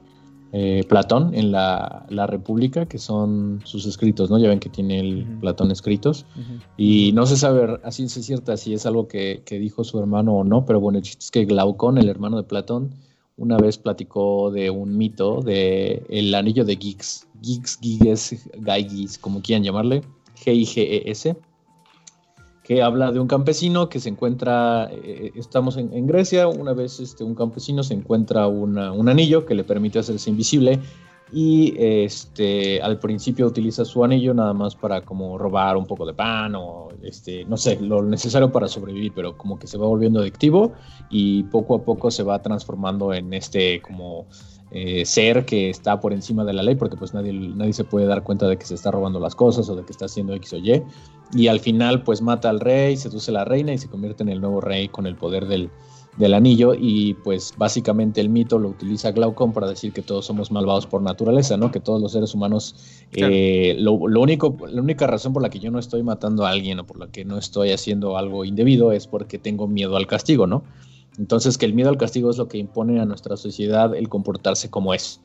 eh, Platón en la, República, que son sus escritos, ¿no? Ya ven que tiene el Platón escritos. Y no se sabe así es cierta si es algo que, dijo su hermano o no, pero bueno, el chiste es que Glaucón, el hermano de Platón, una vez platicó de un mito de el anillo de Giggs, Giggs, Giges, Gaigis, como quieran llamarle, G-I-G-E-S que habla de un campesino que se encuentra, eh, estamos en, Grecia, una vez este, un campesino se encuentra un anillo que le permite hacerse invisible y este, al principio utiliza su anillo nada más para como robar un poco de pan o este, no sé, lo necesario para sobrevivir, pero como que se va volviendo adictivo y poco a poco se va transformando en este como eh, ser que está por encima de la ley, porque pues nadie, nadie se puede dar cuenta de que se está robando las cosas o de que está haciendo X o Y. Y al final pues mata al rey, seduce a la reina y se convierte en el nuevo rey con el poder del, del anillo y pues básicamente el mito lo utiliza Glaucon para decir que todos somos malvados por naturaleza, ¿no? Que todos los seres humanos, eh, lo, único, la única razón por la que yo no estoy matando a alguien o por la que no estoy haciendo algo indebido es porque tengo miedo al castigo, ¿no? Entonces que el miedo al castigo es lo que impone a nuestra sociedad el comportarse como es.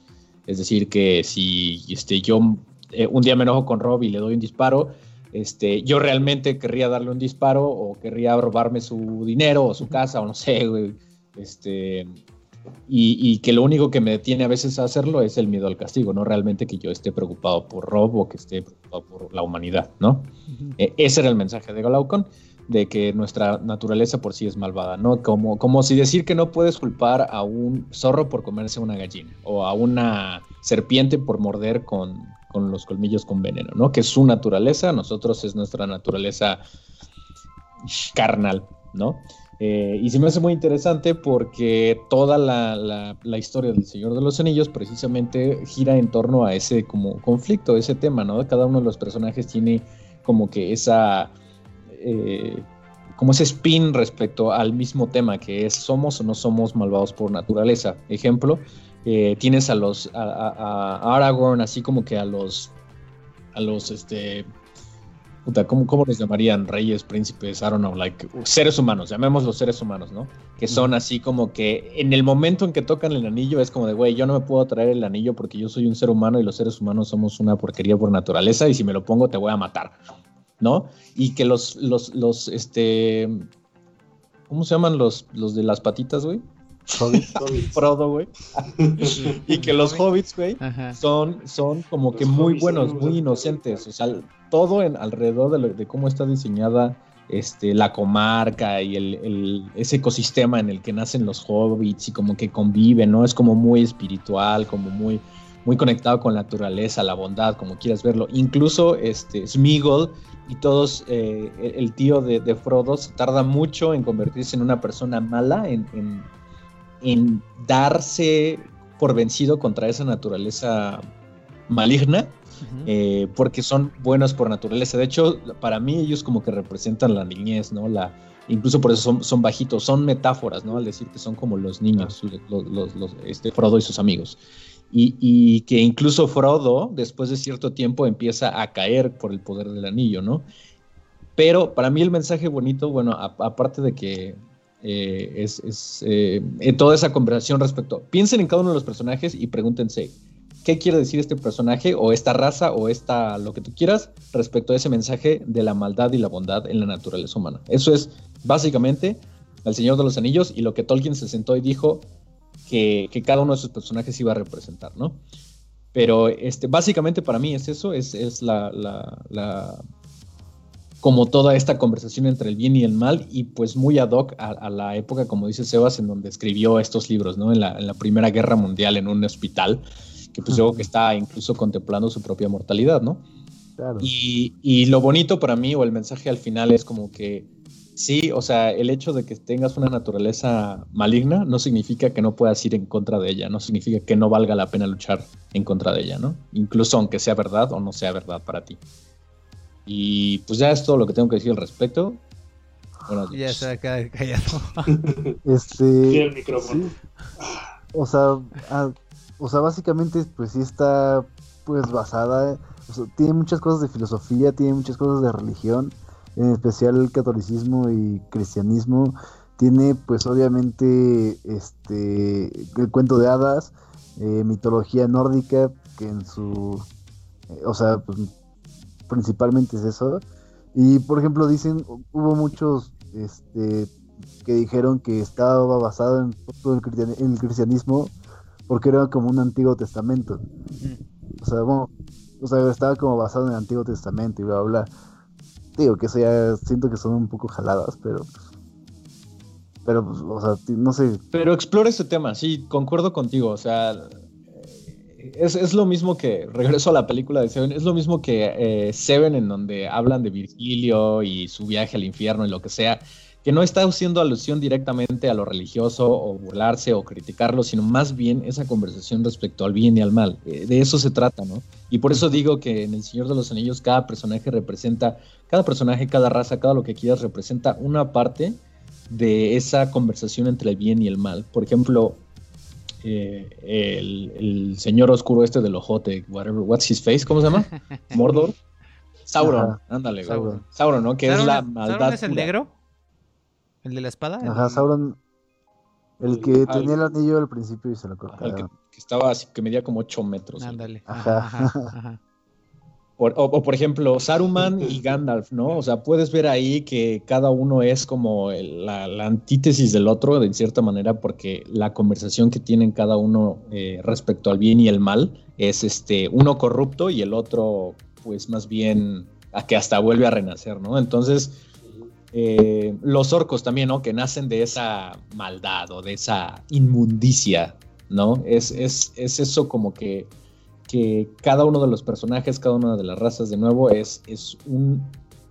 Es decir, que si este, yo eh, un día me enojo con Rob y le doy un disparo, este, yo realmente querría darle un disparo o querría robarme su dinero o su casa o no sé, güey. Este, y, que lo único que me detiene a veces a hacerlo es el miedo al castigo, no realmente que yo esté preocupado por Rob o que esté preocupado por la humanidad, ¿no? E, ese era el mensaje de Glaucon, de que nuestra naturaleza por sí es malvada, ¿no? Como, como si decir que no puedes culpar a un zorro por comerse una gallina o a una serpiente por morder con, con los colmillos con veneno, ¿no? Que es su naturaleza, nosotros es nuestra naturaleza carnal, ¿no? Eh, y se me hace muy interesante porque toda la, historia del Señor de los Anillos precisamente gira en torno a ese como conflicto, ese tema, ¿no? Cada uno de los personajes tiene como que esa... Eh, como ese spin respecto al mismo tema que es somos o no somos malvados por naturaleza. Ejemplo, eh, tienes a los a, Aragorn así como que a los a los este puta, ¿cómo, ¿cómo, les llamarían? Reyes, príncipes, I don't know, like seres humanos, llamémoslos seres humanos, ¿no? Que son así como que en el momento en que tocan el anillo es como de, güey, yo no me puedo traer el anillo porque yo soy un ser humano y los seres humanos somos una porquería por naturaleza y si me lo pongo te voy a matar, ¿no? Y que los, los, los, este, ¿cómo se llaman los, los de las patitas, güey? <laughs> Frodo, güey. <laughs> y que los hobbits, güey, son, son como que muy buenos, muy inocentes. O sea, todo en, alrededor de, cómo está diseñada este, la comarca y el, ese ecosistema en el que nacen los hobbits y como que conviven, ¿no? Es como muy espiritual, como muy, muy conectado con la naturaleza, la bondad, como quieras verlo. Incluso este, Smigol y todos, eh, el tío de, Frodo, tarda mucho en convertirse en una persona mala, en en darse por vencido contra esa naturaleza maligna, eh, porque son buenos por naturaleza. De hecho, para mí ellos como que representan la niñez, ¿no? La, incluso por eso son, son bajitos, son metáforas, ¿no? Al decir que son como los niños, los, este, Frodo y sus amigos. Y, que incluso Frodo, después de cierto tiempo, empieza a caer por el poder del anillo, ¿no? Pero para mí el mensaje bonito, bueno, aparte de que eh, es, eh, toda esa conversación respecto. Piensen en cada uno de los personajes y pregúntense qué quiere decir este personaje o esta raza o esta lo que tú quieras respecto a ese mensaje de la maldad y la bondad en la naturaleza humana. Eso es básicamente El Señor de los Anillos y lo que Tolkien se sentó y dijo que, cada uno de sus personajes iba a representar, ¿no? Pero este, básicamente para mí es eso, es, es la, la como toda esta conversación entre el bien y el mal y pues muy ad hoc a, la época, como dice Sebas, en donde escribió estos libros, ¿no? En la, Primera Guerra Mundial en un hospital, que pues yo que está incluso contemplando su propia mortalidad, ¿no? Claro. Y, y, lo bonito para mí o el mensaje al final es como que sí, o sea, el hecho de que tengas una naturaleza maligna no significa que no puedas ir en contra de ella, no significa que no valga la pena luchar en contra de ella, ¿no? Incluso aunque sea verdad o no sea verdad para ti. Y pues ya es todo lo que tengo que decir al respecto.
ya se ha callado. <laughs>
este. el micrófono. O sea, ah, o sea, básicamente, pues sí está pues basada, tiene muchas cosas de filosofía, tiene muchas cosas de religión, en especial el catolicismo y cristianismo. Tiene, pues obviamente, este, el cuento de hadas, eh, mitología nórdica, que en su, eh, o sea, pues principalmente es eso. Y por ejemplo, dicen, hubo muchos este, que dijeron que estaba basado en todo el, cristianismo porque era como un antiguo testamento. O sea, bueno, o sea, estaba como basado en el antiguo testamento y bla, bla. Digo que eso ya siento que son un poco jaladas, pero pero pues, o sea, no sé.
Pero explora ese tema, sí, concuerdo contigo, o sea, es, lo mismo que, regreso a la película de Seven, es lo mismo que eh, Seven en donde hablan de Virgilio y su viaje al infierno y lo que sea, que no está haciendo alusión directamente a lo religioso o burlarse o criticarlo, sino más bien esa conversación respecto al bien y al mal. Eh, de eso se trata, ¿no? Y por eso digo que en El Señor de los Anillos cada personaje representa, cada personaje, cada raza, cada lo que quieras representa una parte de esa conversación entre el bien y el mal. Por ejemplo, eh, el, señor oscuro este del ojote, whatever, what's his face, ¿cómo se llama? <laughs> Mordor. Sauron, ándale, Sauron. Sauron, ¿no? Que es la maldad. ¿Sauron
es el negro? ¿El de la espada?
Ajá, Sauron. El que tenía el anillo al principio y se lo cortaron.
que, estaba así, que medía como 8 metros.
Ándale. Ajá. ajá.
o, por ejemplo, Saruman y Gandalf, ¿no? O sea, puedes ver ahí que cada uno es como la, antítesis del otro, de cierta manera, porque la conversación que tienen cada uno eh, respecto al bien y el mal es este uno corrupto y el otro, pues más bien, a que hasta vuelve a renacer, ¿no? Entonces, eh, los orcos también, ¿no? Que nacen de esa maldad o de esa inmundicia, ¿no? Es, es, es eso como que que cada uno de los personajes, cada una de las razas, de nuevo, es, es un,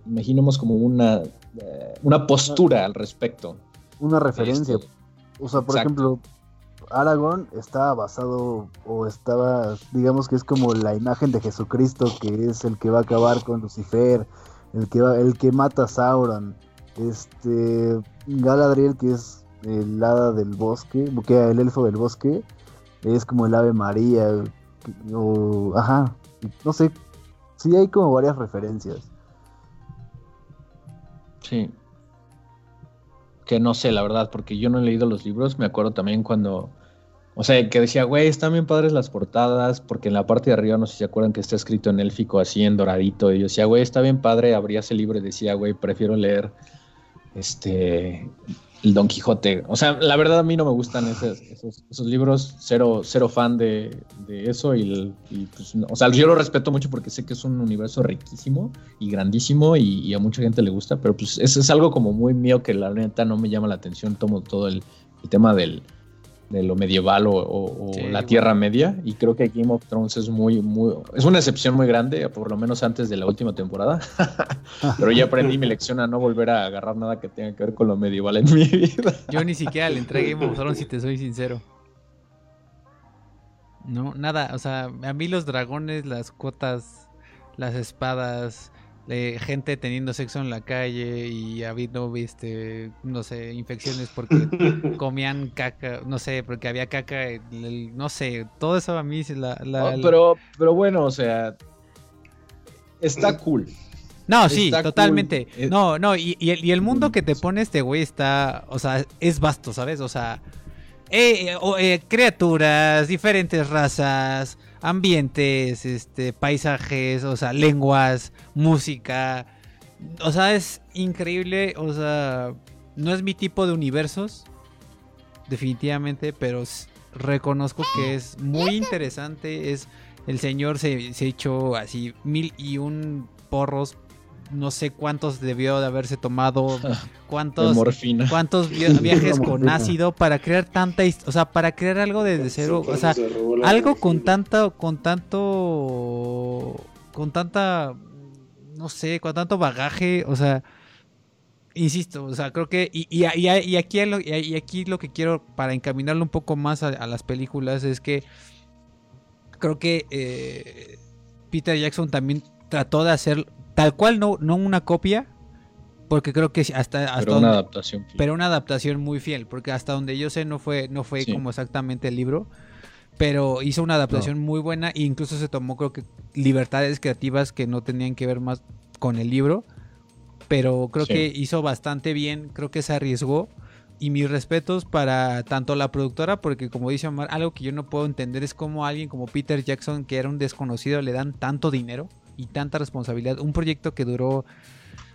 imaginemos como una, eh, una postura al respecto.
Una referencia. o sea, por ejemplo, Aragorn está basado o estaba, digamos que es como la imagen de Jesucristo, que es el que va a acabar con Lucifer, el que va, el que mata a Sauron. Este Galadriel, que es el hada del bosque, que el elfo del bosque, es como el Ave María, o, ajá, no sé, sí hay como varias referencias.
Sí. Que no sé, la verdad, porque yo no he leído los libros. Me acuerdo también cuando. O sea, que decía, güey, están bien padres las portadas, porque en la parte de arriba, no sé si se acuerdan que está escrito en élfico, así en doradito. Y yo decía, güey, está bien padre. Abría ese libro y decía, güey, prefiero leer este el Don Quijote. O sea, la verdad a mí no me gustan esos, esos, libros, cero, cero fan de, eso. Y, pues, o sea, yo lo respeto mucho porque sé que es un universo riquísimo y grandísimo y, a mucha gente le gusta, pero pues eso es algo como muy mío que la neta no me llama la atención. Tomo todo el tema del, de lo medieval o, la Tierra Media. Y creo que Game of Thrones es muy, muy, es una excepción muy grande, por lo menos antes de la última temporada. <laughs> Pero ya aprendí mi lección a no volver a agarrar nada que tenga que ver con lo medieval en mi vida.
Yo ni siquiera le entré Game of Thrones, si te soy sincero. No, nada, o sea, a mí los dragones, las cotas, las espadas, gente teniendo sexo en la calle y habiendo, este, no sé, infecciones porque <laughs> comían caca, no sé, porque había caca, no sé, todo eso a mí la... la,
pero, pero bueno, o sea, está cool.
No, sí, totalmente. No, no, y, y, el, mundo que te pone este güey está, o sea, es vasto, ¿sabes? O sea, eh, eh, criaturas, diferentes razas, ambientes, este, paisajes, o sea, lenguas, música. O sea, es increíble, o sea, no es mi tipo de universos, definitivamente, pero reconozco que es muy interesante. Es el señor se, se echó así mil y un porros no sé cuántos debió de haberse tomado, <laughs> cuántos, cuántos <laughs> viajes con ácido para crear tanta, o sea, para crear algo desde cero, o sea, algo con tanta, con tanto, con tanta, no sé, con tanto bagaje, o sea, insisto, o sea, creo que, y, y, y, aquí, lo, y aquí lo que quiero para encaminarlo un poco más a, las películas es que creo que eh, Peter Jackson también trató de hacer Tal cual, no, no una copia, porque creo que hasta, hasta
pero una adaptación
pero una adaptación muy fiel porque hasta donde yo sé no fue no fue como exactamente el libro pero hizo una adaptación muy buena e incluso se tomó creo que libertades creativas que no tenían que ver más con el libro pero creo que hizo bastante bien creo que se arriesgó y mis respetos para tanto la productora porque como dice Omar algo que yo no puedo entender es cómo alguien como Peter Jackson que era un desconocido le dan tanto dinero y tanta responsabilidad. Un proyecto que duró,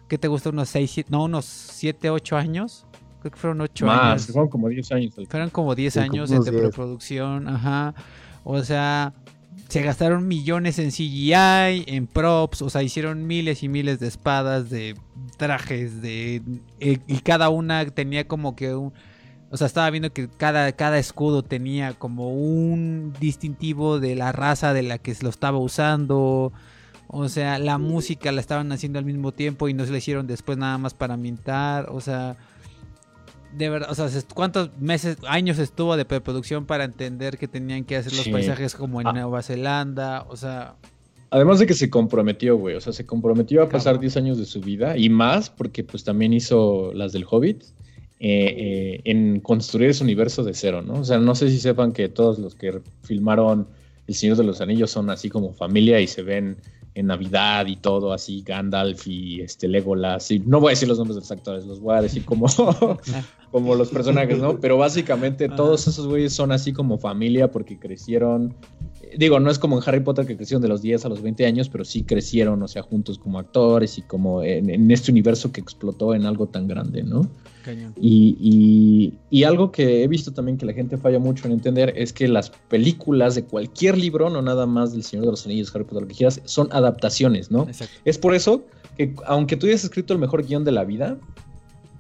¿qué te gusta? Unos 6, no, unos 7, 8 años. Creo que fueron 8 años.
Fueron como 10 años.
Fueron como 10 años entre preproducción, ajá. O sea, se gastaron millones en CGI, en props, o sea, hicieron miles y miles de espadas, de trajes, de... Eh, y cada una tenía como que un... O sea, estaba viendo que cada, cada escudo tenía como un distintivo de la raza de la que se lo estaba usando. O sea, la música la estaban haciendo al mismo tiempo y no se la hicieron después nada más para mintar. O sea, de verdad, o sea, se- ¿cuántos meses, años estuvo de preproducción para entender que tenían que hacer los
Sí.
paisajes como en
Ah.
Nueva Zelanda? O sea,
Además de que se comprometió, güey. O sea, se comprometió a pasar
Cabrón.
10 años de su vida y más, porque pues también hizo las del Hobbit, eh, eh, en construir ese universo de cero, ¿no? O sea, no sé si sepan que todos los que filmaron El Señor de los Anillos son así como familia y se ven en Navidad y todo, así Gandalf y este Legolas. Y no voy a decir los nombres de los actores, los voy a decir como, <laughs> <laughs> como los personajes, ¿no? Pero básicamente todos esos güeyes son así como familia porque crecieron. Digo, no es como en Harry Potter que crecieron de los 10 a los 20 años, pero sí crecieron, o sea, juntos como actores y como en, en este universo que explotó en algo tan grande, ¿no?
cañón.
Y, y- y algo que he visto también que la gente falla mucho en entender es que las películas de cualquier libro, no nada más del Señor de los Anillos, Harry Potter, lo que quieras, son adaptaciones, ¿no?
Exacto.
Es por eso que aunque tú hayas escrito el mejor guion de la vida,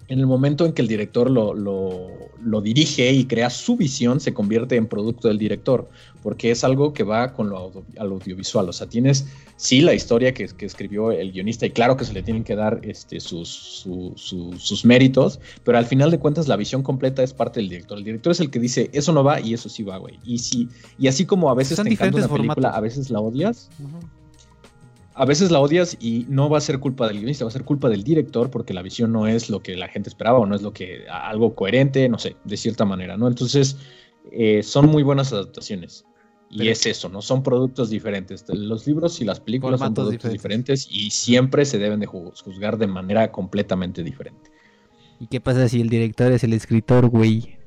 en el momento en que el director lo, lo- lo dirige y crea su visión, se convierte en producto del director, porque es algo que va con lo audio- al audiovisual. O sea, tienes sí la historia que, que escribió el guionista y claro que se le tienen que dar este, sus, su- su- sus méritos, pero al final de cuentas la visión completa es parte del director. El director es el que dice, eso no va y eso sí va, güey. Y, si, y así como a veces te encanta una película,
formatos.
a veces la odias. A veces la odias y no va a ser culpa del guionista, va a ser culpa del director porque la visión no es lo que la gente esperaba o no es lo que algo coherente, no sé, de cierta manera, ¿no? Entonces, eh, son muy buenas adaptaciones. Y
Pero-
es eso, ¿no? Son productos diferentes. Los libros y las películas son productos diferentes. y siempre se deben de ju- juzgar de manera completamente diferente.
¿Y qué pasa si el director es el escritor, güey?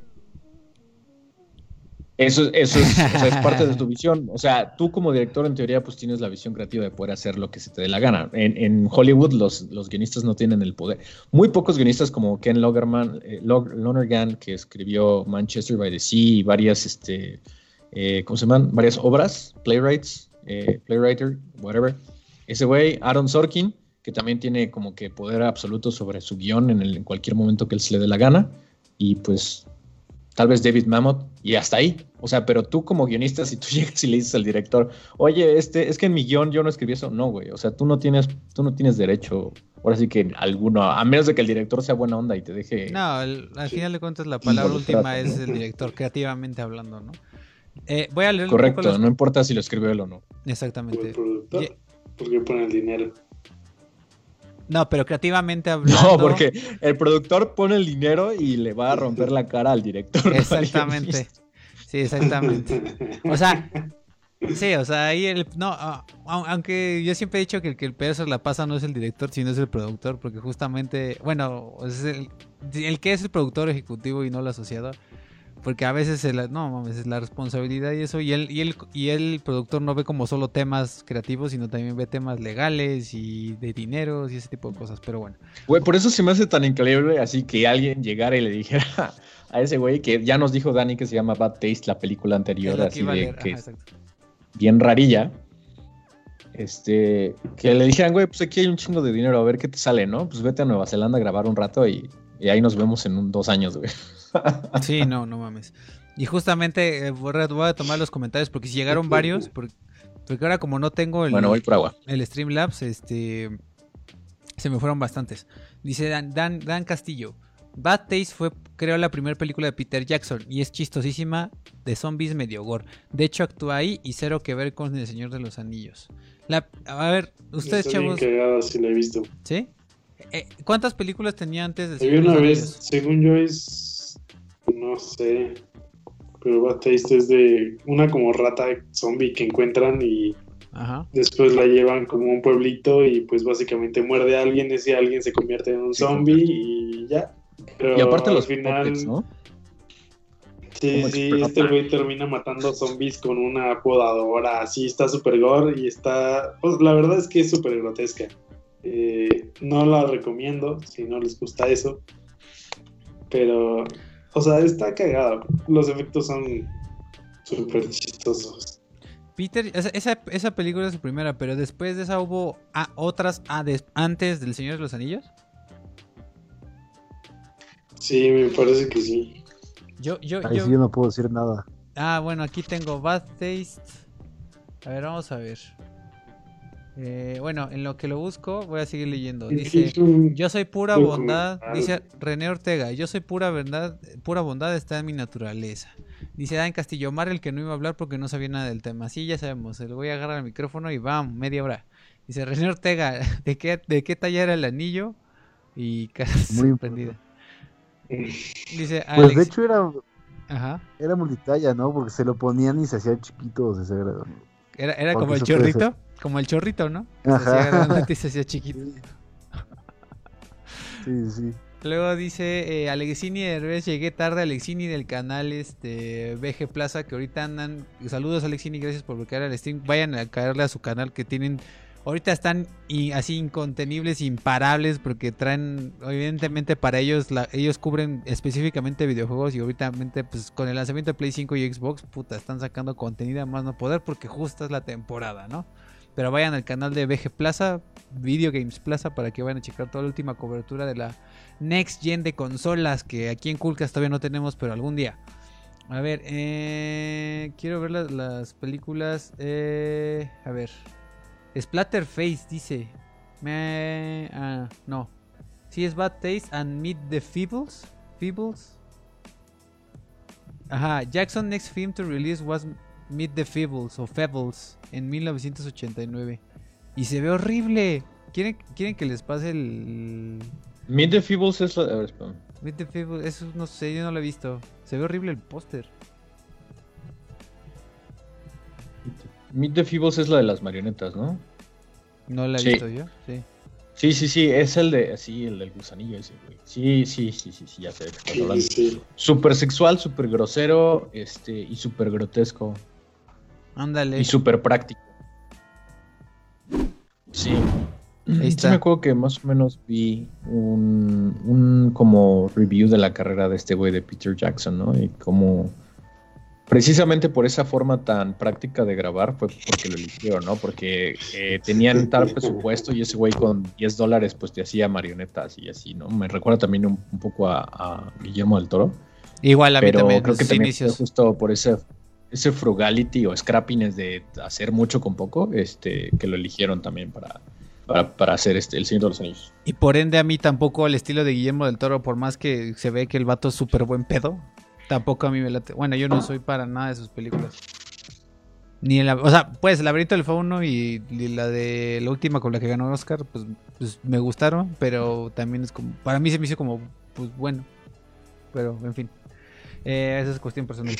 Eso, eso es, o sea, es parte de tu <laughs> visión. O sea, tú como director, en teoría, pues tienes la visión creativa de poder hacer lo que se te dé la gana. En, en Hollywood, los, los guionistas no tienen el poder. Muy pocos guionistas como Ken Logerman, eh, Lonergan, que escribió Manchester by the Sea y varias, este, eh, ¿cómo se llaman? Varias obras, playwrights, eh, playwriter, whatever. Ese güey, Aaron Sorkin, que también tiene como que poder absoluto sobre su guion en, el- en cualquier momento que él se le dé la gana. Y pues tal vez David Mamet, y hasta ahí. O sea, pero tú como guionista, si tú <laughs> llegas y le dices al director, oye, este, es que en mi guion yo no escribí eso, no, güey. O sea, tú no tienes, tú no tienes derecho, ahora sí que alguno, a menos de que el director sea buena onda y te deje.
No, el- al
Sí.
final de cuentas la palabra última es el director, creativamente hablando, ¿no? Eh, voy a leer un poco
Correcto,
los-
no importa si lo escribió él o no.
Como el
Exactamente.
productor. Porque pone el dinero.
No, pero creativamente <laughs> hablando...
No, porque el productor pone el dinero y le va a romper la cara al director. <laughs>
Exactamente. Sí, exactamente. O sea, <laughs> sí, o sea, ahí el... No, au- aunque yo siempre he dicho que el que el peso la pasa no es el director, sino es el productor, porque justamente, bueno, es el, el que es el productor ejecutivo y no el asociado, porque a veces el, no mames, es la responsabilidad y eso, y él, y él, y el productor no ve como solo temas creativos, sino también ve temas legales y de dineros y ese tipo de cosas, pero bueno.
Güey, por eso se me hace tan increíble así que alguien llegara y le dijera a ese güey que ya nos dijo Dani que se llama Bad Taste, la película anterior,
que
así de que
ajá,
bien rarilla. Este, que le dijeran, güey, pues aquí hay un chingo de dinero, a ver qué te sale, ¿no? Pues vete a Nueva Zelanda a grabar un rato y, y ahí nos vemos en un, dos años, güey.
Sí, no, no mames. Y justamente eh, voy a tomar los comentarios porque si llegaron varios, porque, porque ahora como no tengo el,
Bueno, voy por agua.
el Streamlabs, este, se me fueron bastantes. Dice Dan, Dan, Dan Castillo. Bad Taste fue, creo, la primera película de Peter Jackson y es chistosísima de zombies medio gore. De hecho, actúa ahí y cero que ver con El Señor de los Anillos. La, a ver, ustedes,
Está bien
chavos,
cagada si la he visto.
¿sí? Eh, ¿Cuántas películas tenía antes de los
una vez,
Anillos?
según yo es. No sé. Pero Bad Taste es de una como rata zombie que encuentran y
Ajá.
después la llevan como a un pueblito y pues básicamente muerde a alguien, ese alguien se convierte en un
Sí,
zombie y ya. Pero
Y aparte
al
los
final,
puppets, ¿no?
sí, sí, este güey termina matando zombies con una podadora, así está súper gore y está, pues la verdad es que es súper grotesca. Eh, no la recomiendo si no les gusta eso, pero, o sea, está cagado. Los efectos son súper chistosos.
Peter, esa, esa, esa película es su primera, pero después de esa hubo ah, otras ah, des- antes del Señor de los Anillos.
Sí, me parece que sí.
Yo, yo,
Ahí
yo.
sí yo no puedo decir nada.
Ah, bueno, aquí tengo Bad Taste. A ver, vamos a ver. Eh, bueno, en lo que lo busco, voy a seguir leyendo. Dice, yo soy pura bondad, dice René Ortega, yo soy pura verdad, pura bondad está en mi naturaleza. Dice Dan Castillo, Omar el que no iba a hablar porque no sabía nada del tema. Sí, ya sabemos, le voy a agarrar el micrófono y vamos, media hora. Dice René Ortega, <laughs> ¿de qué, de qué talla era el anillo? Y
Muy
sorprendida. Dice
Pues
Alex,
de hecho era,
ajá,
era multitalla, ¿no? Porque se lo ponían y se hacía chiquito. o se era-
era, era como el chorrito, como el chorrito, ¿no? Se
Ajá.
hacía grandote y se hacía chiquito. <laughs>
Sí, sí.
Luego dice eh, Alexini Derbez, llegué tarde Alexini del canal este VG Plaza que ahorita andan. Saludos Alexini, gracias por bloquear el stream. Vayan a caerle a su canal que tienen. Ahorita están así incontenibles, imparables, porque traen, evidentemente para ellos, la- ellos cubren específicamente videojuegos y ahorita pues con el lanzamiento de Play 5 y Xbox, puta, están sacando contenido a más no poder porque justa es la temporada, ¿no? Pero vayan al canal de VG Plaza, Video Games Plaza, para que vayan a checar toda la última cobertura de la Next Gen de consolas que aquí en Coolcast todavía no tenemos, pero algún día. A ver, eh, quiero ver las, las películas. eh, a ver. Splatterface dice. Me, ah, no. Sí, es Bad Taste and Meet the Feebles. Feebles. Ajá, Jackson next film to release was Meet the Feebles o Feebles en 1989. Y se ve horrible. ¿Quieren, quieren que les pase el,
Meet the Feebles es la. A ver.
Meet the Feebles, eso no sé, yo no lo he visto. Se ve horrible el póster.
Meet the Feebles es la de las marionetas, ¿no?
No la he
Sí.
visto yo, sí.
Sí, sí, sí, es el de. Sí, el del gusanillo ese, güey. Sí, sí, sí, sí, sí, ya sé
Sí, sí.
Súper sexual, súper grosero, este, y súper grotesco.
Ándale.
Y súper práctico. Sí.
Ahí está.
Sí me acuerdo que más o menos vi un, un como review de la carrera de este güey de Peter Jackson, ¿no? Y como precisamente por esa forma tan práctica de grabar fue porque lo eligieron, ¿no? Porque eh, tenían tal presupuesto y ese güey con 10 dólares pues te hacía marionetas y así, ¿no? Me recuerda también un, un poco a, a Guillermo del Toro.
Igual a mí
Pero
también,
creo que también
inicios.
fue justo por ese, ese frugality o scrappiness de hacer mucho con poco, este, que lo eligieron también para, para, para hacer este, El Señor de los Anillos.
Y por ende a mí tampoco el estilo de Guillermo del Toro, por más que se ve que el vato es súper buen pedo, tampoco a mí me late. Bueno, yo no soy para nada de sus películas. Ni en la, o sea, pues el laberinto del fauno y, y la de la última con la que ganó Oscar, pues, pues me gustaron, pero también es como, para mí se me hizo como, pues bueno, pero en fin, Eh, esa es cuestión personal.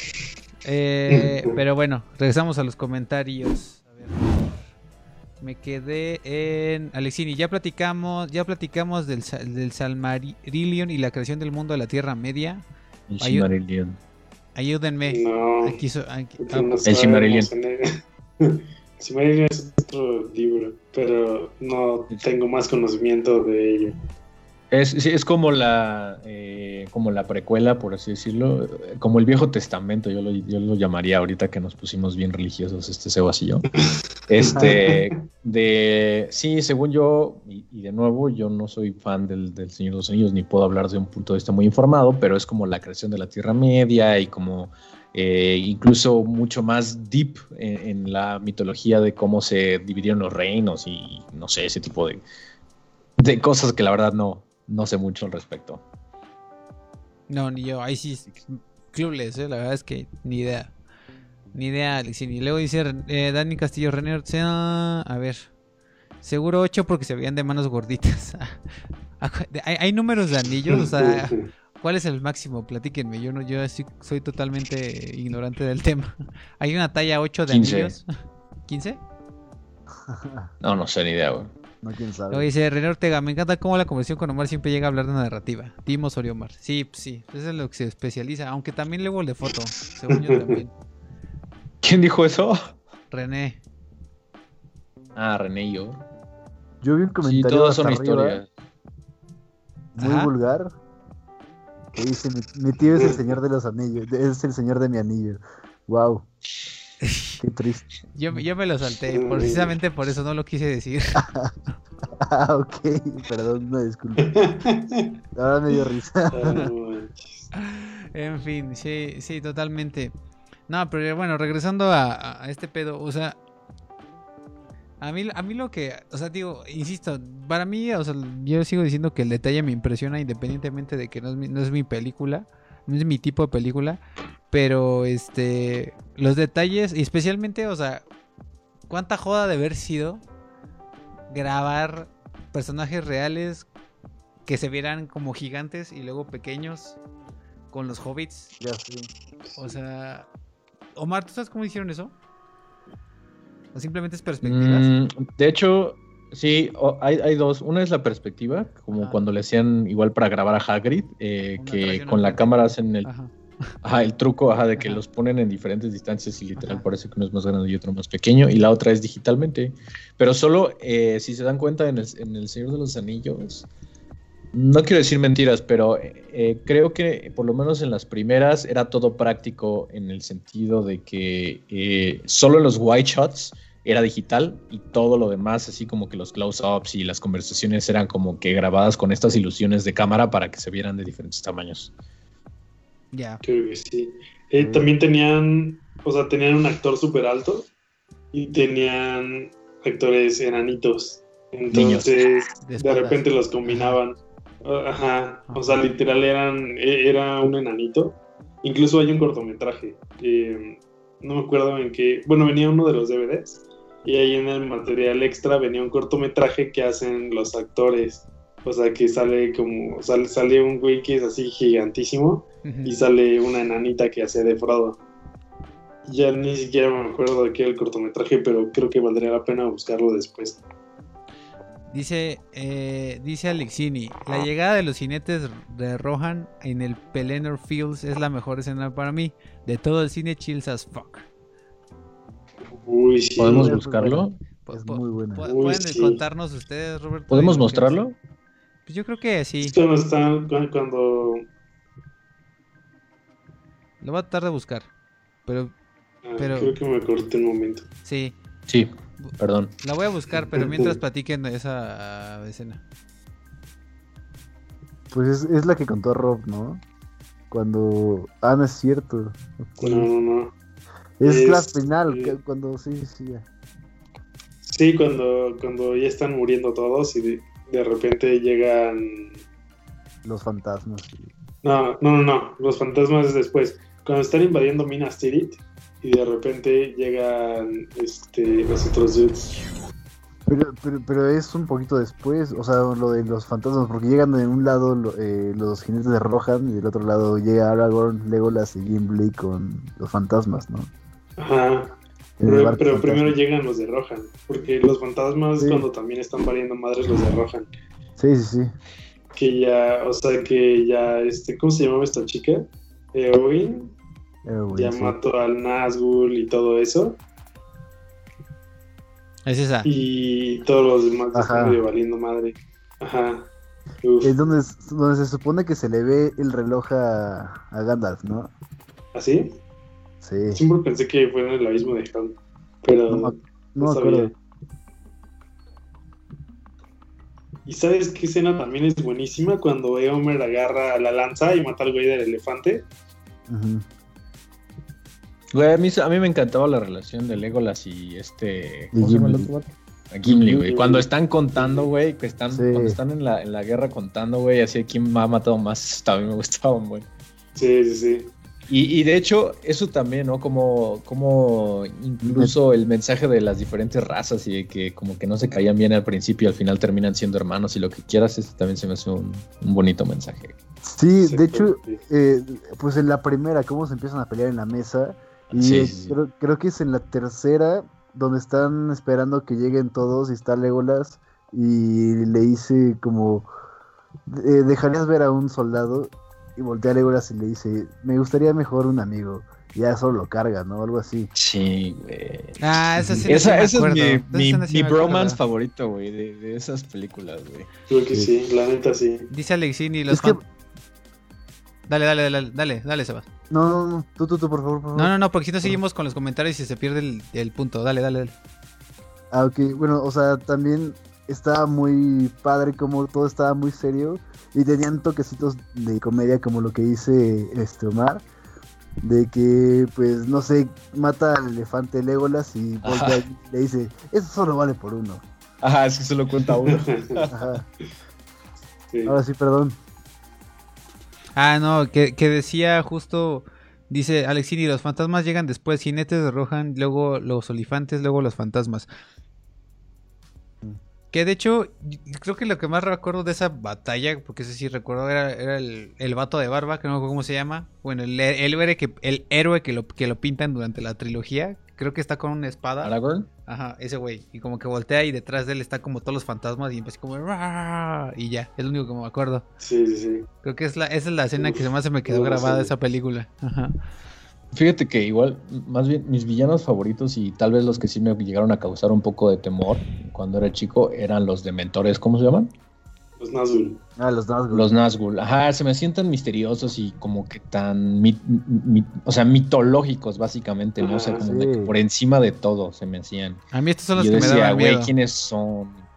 Eh, <laughs> pero bueno, regresamos a los comentarios. A ver. Me quedé en Alexini, ya platicamos, ya platicamos del, del Salmarillion y la creación del mundo de la Tierra Media.
El
Ay,
Silmarillion.
Ayúdenme.
No.
Aquí so- aquí-
porque
ah,
no
El Silmarillion. <laughs>
El Silmarillion es otro libro, pero no tengo más conocimiento de ello.
Es, es como la eh, como la precuela, por así decirlo, eh, como el Viejo Testamento, yo lo, yo lo llamaría ahorita que nos pusimos bien religiosos, este Sebas y yo. <laughs> Este, de, sí, según yo, y, y de nuevo, yo no soy fan del, del Señor de los Anillos, ni puedo hablar de un punto de vista muy informado, pero es como la creación de la Tierra Media y como eh, incluso mucho más deep en, en la mitología de cómo se dividieron los reinos y no sé, ese tipo de, de cosas que la verdad no, no sé mucho al respecto.
No, ni yo. Ahí sí, clueless, eh, la verdad es que ni idea. Ni idea, Alexini. Luego dice eh, Dani Castillo Renner. A ver. Seguro 8 porque se veían de manos gorditas. <laughs> ¿Hay, hay números de anillos? O sea, ¿cuál es el máximo? Platíquenme. Yo no, yo soy totalmente ignorante del tema. <laughs> ¿Hay una talla 8 de
15.
anillos? ¿15?
No, no sé ni idea, güey.
No, quién sabe.
Luego dice René Ortega, me encanta cómo la conversación con Omar siempre llega a hablar de narrativa. Dimos Oriomar. Sí, pues sí, eso es lo que se especializa, aunque también luego el de foto, según yo también. <laughs>
¿Quién dijo eso?
René.
Ah, René y yo.
Yo vi un
Sí,
comentario
todas
hasta
son
arriba,
historias.
muy
Ajá.
vulgar que dice mi, mi tío es el señor de los anillos, es el señor de mi anillo. Wow. Qué triste.
Yo, yo me lo salté, precisamente por eso no lo quise decir. <laughs>
Ah, ok, perdón, una disculpa. Ahora me dio risa.
Ah, no. <laughs>
En fin, sí, sí, totalmente. No, pero bueno, regresando a, a- este pedo, o sea, A mí, a mí lo que, o sea, digo, insisto, para mí, o sea, yo sigo diciendo que el detalle me impresiona independientemente de que no es mi, no es mi película, no es mi tipo de película, pero este, los detalles, y especialmente, o sea, cuánta joda de haber sido grabar personajes reales que se vieran como gigantes y luego pequeños con los hobbits.
Ya sí.
O sea, Omar, ¿tú sabes cómo hicieron eso? ¿O simplemente es perspectivas?
Mm, de hecho, sí, hay, hay dos. Una es la perspectiva, como
Ajá.
cuando le hacían igual para grabar a Hagrid, eh, que con la cámara hacen el,
Ajá.
ajá, <laughs> el truco ajá, de que
Ajá.
los ponen en diferentes distancias y literal
Ajá.
parece que uno es más grande y otro más pequeño, y la otra es digitalmente. Pero solo, eh, si se dan cuenta, en el, en el Señor de los Anillos, no quiero decir mentiras, pero eh, eh, creo que por lo menos en las primeras era todo práctico en el sentido de que eh, solo en los white shots era digital y todo lo demás, así como que los close-ups y las conversaciones eran como que grabadas con estas ilusiones de cámara para que se vieran de diferentes tamaños.
Ya.
Creo que sí. Eh, también tenían, o sea, tenían un actor súper alto y tenían actores enanitos.
Niños.
Entonces,
De
de,
espaldas.
repente los combinaban. Ajá. O sea, literal eran, e- era un enanito. Incluso hay un cortometraje. que, no me acuerdo en qué. Bueno, venía uno de los DVDs. Y ahí en el material extra venía un cortometraje que hacen los actores. O sea, que sale como. Sale, sale un güey que es así gigantísimo y sale una enanita que hace de Frodo. Ya ni siquiera me acuerdo de qué era el cortometraje, pero creo que valdría la pena buscarlo después.
Dice, eh, dice Alexini, la llegada de los jinetes de Rohan en el Pelennor Fields es la mejor escena para mí. De todo el cine, chills as fuck.
Uy, sí.
¿Podemos buscarlo?
Es muy
Uy,
¿Pueden
sí.
contarnos ustedes, Roberto?
¿Podemos mostrarlo?
Pues yo creo que sí.
Es cuando están, cu- cuando...
Lo voy a tratar de buscar. Pero
ah,
Pero-
Creo que me corté un momento.
sí.
Sí, perdón.
La voy a buscar, pero mientras platiquen de esa escena.
Pues es, es la que contó Rob, ¿no? Cuando. Ah, no es cierto. ¿Cuál
No, no, no.
Es la
Es-
final,
eh,
cuando sí, sí, sí, ya.
Sí, cuando, cuando ya están muriendo todos y de, de repente llegan...
Los fantasmas.
No, no, no, no. Los fantasmas es después. Cuando están invadiendo Minas Tirith y de repente llegan este, los otros dudes.
Pero, pero, pero es un poquito después, o sea, lo de los fantasmas, porque llegan de un lado eh, los jinetes de Rohan y del otro lado llega Aragorn, Legolas y Gimli con los fantasmas, ¿no?
Ajá. Pero, primero llegan los de Rohan, porque los fantasmas
Sí.
cuando también están pariendo madres los de Rohan.
Sí, sí, sí.
Que ya, o sea, que ya, este, ¿cómo se llamaba esta chica? Eowyn,
güey,
ya
sí.
mató al Nazgûl y todo eso,
Es esa.
y todos los demás
Ajá.
están medio valiendo madre. Ajá. Uf.
Es donde, donde se supone que se le ve el reloj a, a Gandalf, ¿no?
¿Así?
Sí.
Siempre pensé que fue en el abismo de Helm, pero
No,
no,
me- no me
sabía.
acuerdo.
¿Y sabes qué escena también es buenísima? Cuando Eomer agarra la lanza y mata al güey del elefante.
Ujú.
Güey, a mí, a mí me encantaba la relación de Legolas y este. ¿Cómo se llama el
Gimli.
otro? A Gimli, güey. Cuando están contando, güey, que están,
Sí.
cuando están en la, en la guerra contando, güey, así quién ha matado más, <laughs> también me gustaba, güey.
Sí, sí, sí.
Y, y de hecho, eso también, ¿no? Como, como incluso el mensaje de las diferentes razas y de que como que no se caían bien al principio y al final terminan siendo hermanos y lo que quieras, eso también se me hace un, un bonito mensaje.
Sí, de hecho, eh, pues en la primera, cómo se empiezan a pelear en la mesa. Y
Sí,
eh,
sí, sí.
Creo, creo que es en la tercera, donde están esperando que lleguen todos y está Legolas. Y le dice como, eh, ¿dejarías ver a un soldado? Y voltea a Legolas y le dice, me gustaría mejor un amigo. Y ya solo lo carga, ¿no? Algo así.
Sí, güey.
Ah, esa sí
Esa,
me
es mi, mi,
escena sí
mi
me acuerdo.
bromance favorito, güey, de, de esas películas, güey.
Creo que sí, la neta sí.
Dice Alexini, los
Es que,
Dale, dale, dale, dale, dale, Sebas.
no, no, no, tú, tú, tú, por favor, por favor.
No, no, no, porque si no seguimos con los comentarios y se pierde el, el punto. Dale, dale, dale.
Ah, ok, bueno, o sea, también estaba muy padre como todo estaba muy serio y tenían toquecitos de comedia como lo que dice este Omar. de que, pues, no sé, mata al elefante Legolas y le dice, eso solo vale por uno.
Ajá, es que se lo cuenta uno. <laughs>
Ajá.
Sí.
Ahora sí, perdón.
Ah, no, que, que decía justo, dice Alexini, los fantasmas llegan después, jinetes de Rohan, luego los olifantes, luego los fantasmas. Que de hecho, creo que lo que más recuerdo de esa batalla, porque ese sí recuerdo, era, era el, el vato de barba, que no me acuerdo cómo se llama. Bueno, el, el héroe, que, el héroe que, lo, que lo pintan durante la trilogía. Creo que está con una espada.
Aragorn.
Ajá, ese güey. Y como que voltea y detrás de él está como todos los fantasmas y empieza como... Y ya, es lo único que me acuerdo.
Sí, sí, sí.
Creo que es la, esa es la escena que
Uf,
más se me quedó grabada de esa película. Ajá.
Fíjate que igual, más bien, mis villanos favoritos y tal vez los que sí me llegaron a causar un poco de temor cuando era chico eran los dementores, ¿cómo se llaman?
Los Nazgûl.
Ah, los Nazgûl.
Los Nazgûl. Ajá, se me sientan misteriosos y como que tan, mit- o sea, mitológicos básicamente, ¿no? O sea,
Ajá,
como de que por encima de todo se me hacían.
A mí estos son
Y
los
yo
que me
decía,
daban
güey,
miedo.
¿quiénes son?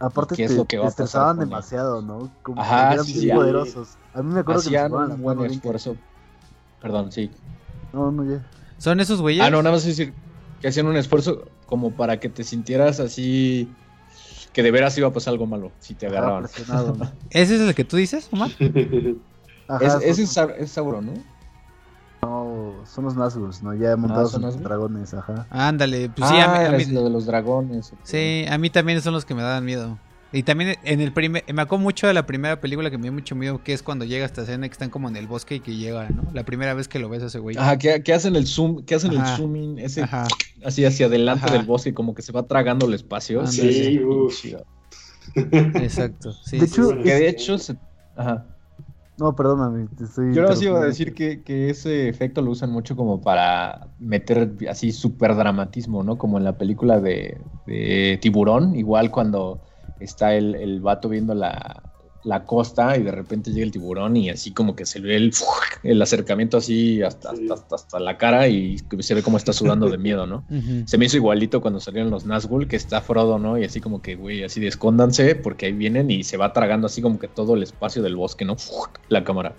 Aparte
¿Qué es
te,
lo que va a pasar
demasiado, ¿no? Como
Ajá,
que eran
sí,
muy
sí.
poderosos. A mí me acuerdo que me
Hacían un buen esfuerzo. Perdón, sí.
No, no, ya.
¿Son esos güeyes?
Ah, no, nada más decir que hacían un esfuerzo como para que te sintieras así, que de veras iba a pasar algo malo si te agarraban.
presionado, ¿no? <laughs>
¿Ese es el que tú dices, Omar? <laughs>
Ajá,
Es-
son,
ese es, es Sauron, ¿no?
no, son los Nazgûl, ¿no? Ya montados
¿son
en dragones, ajá.
Ándale, pues sí, a mí,
ah,
a mí-
es lo de los dragones.
sí, a mí también son los que me daban miedo. Y también en el primer, me acuerdo mucho de la primera película que me dio mucho miedo, que es cuando llega esta escena que están como en el bosque y que llega, ¿no? La primera vez que lo ves a ese güey.
Ajá, que, que hacen el zoom, que hacen
Ajá.
el zooming, ese
Ajá.
así hacia adelante
Ajá.
del bosque, como que se va tragando el espacio.
Sí,
sí,
uf. <laughs>
Exacto. Sí,
De
sí,
hecho,
sí.
Que de hecho, se- ajá.
No, perdóname, te estoy.
Yo nada más iba a decir que, que ese efecto lo usan mucho como para meter así súper dramatismo, ¿no? Como en la película de, de Tiburón, igual cuando está el, el vato viendo la, la costa y de repente llega el tiburón y así como que se ve el, el acercamiento así hasta,
Sí.
hasta, hasta la cara y se ve como está sudando de miedo, ¿no? <laughs> Se me hizo igualito cuando salieron los Nazgûl, que está Frodo, ¿no? Y así como que, güey, así de escóndanse porque ahí vienen y se va tragando así como que todo el espacio del bosque, ¿no? La cámara.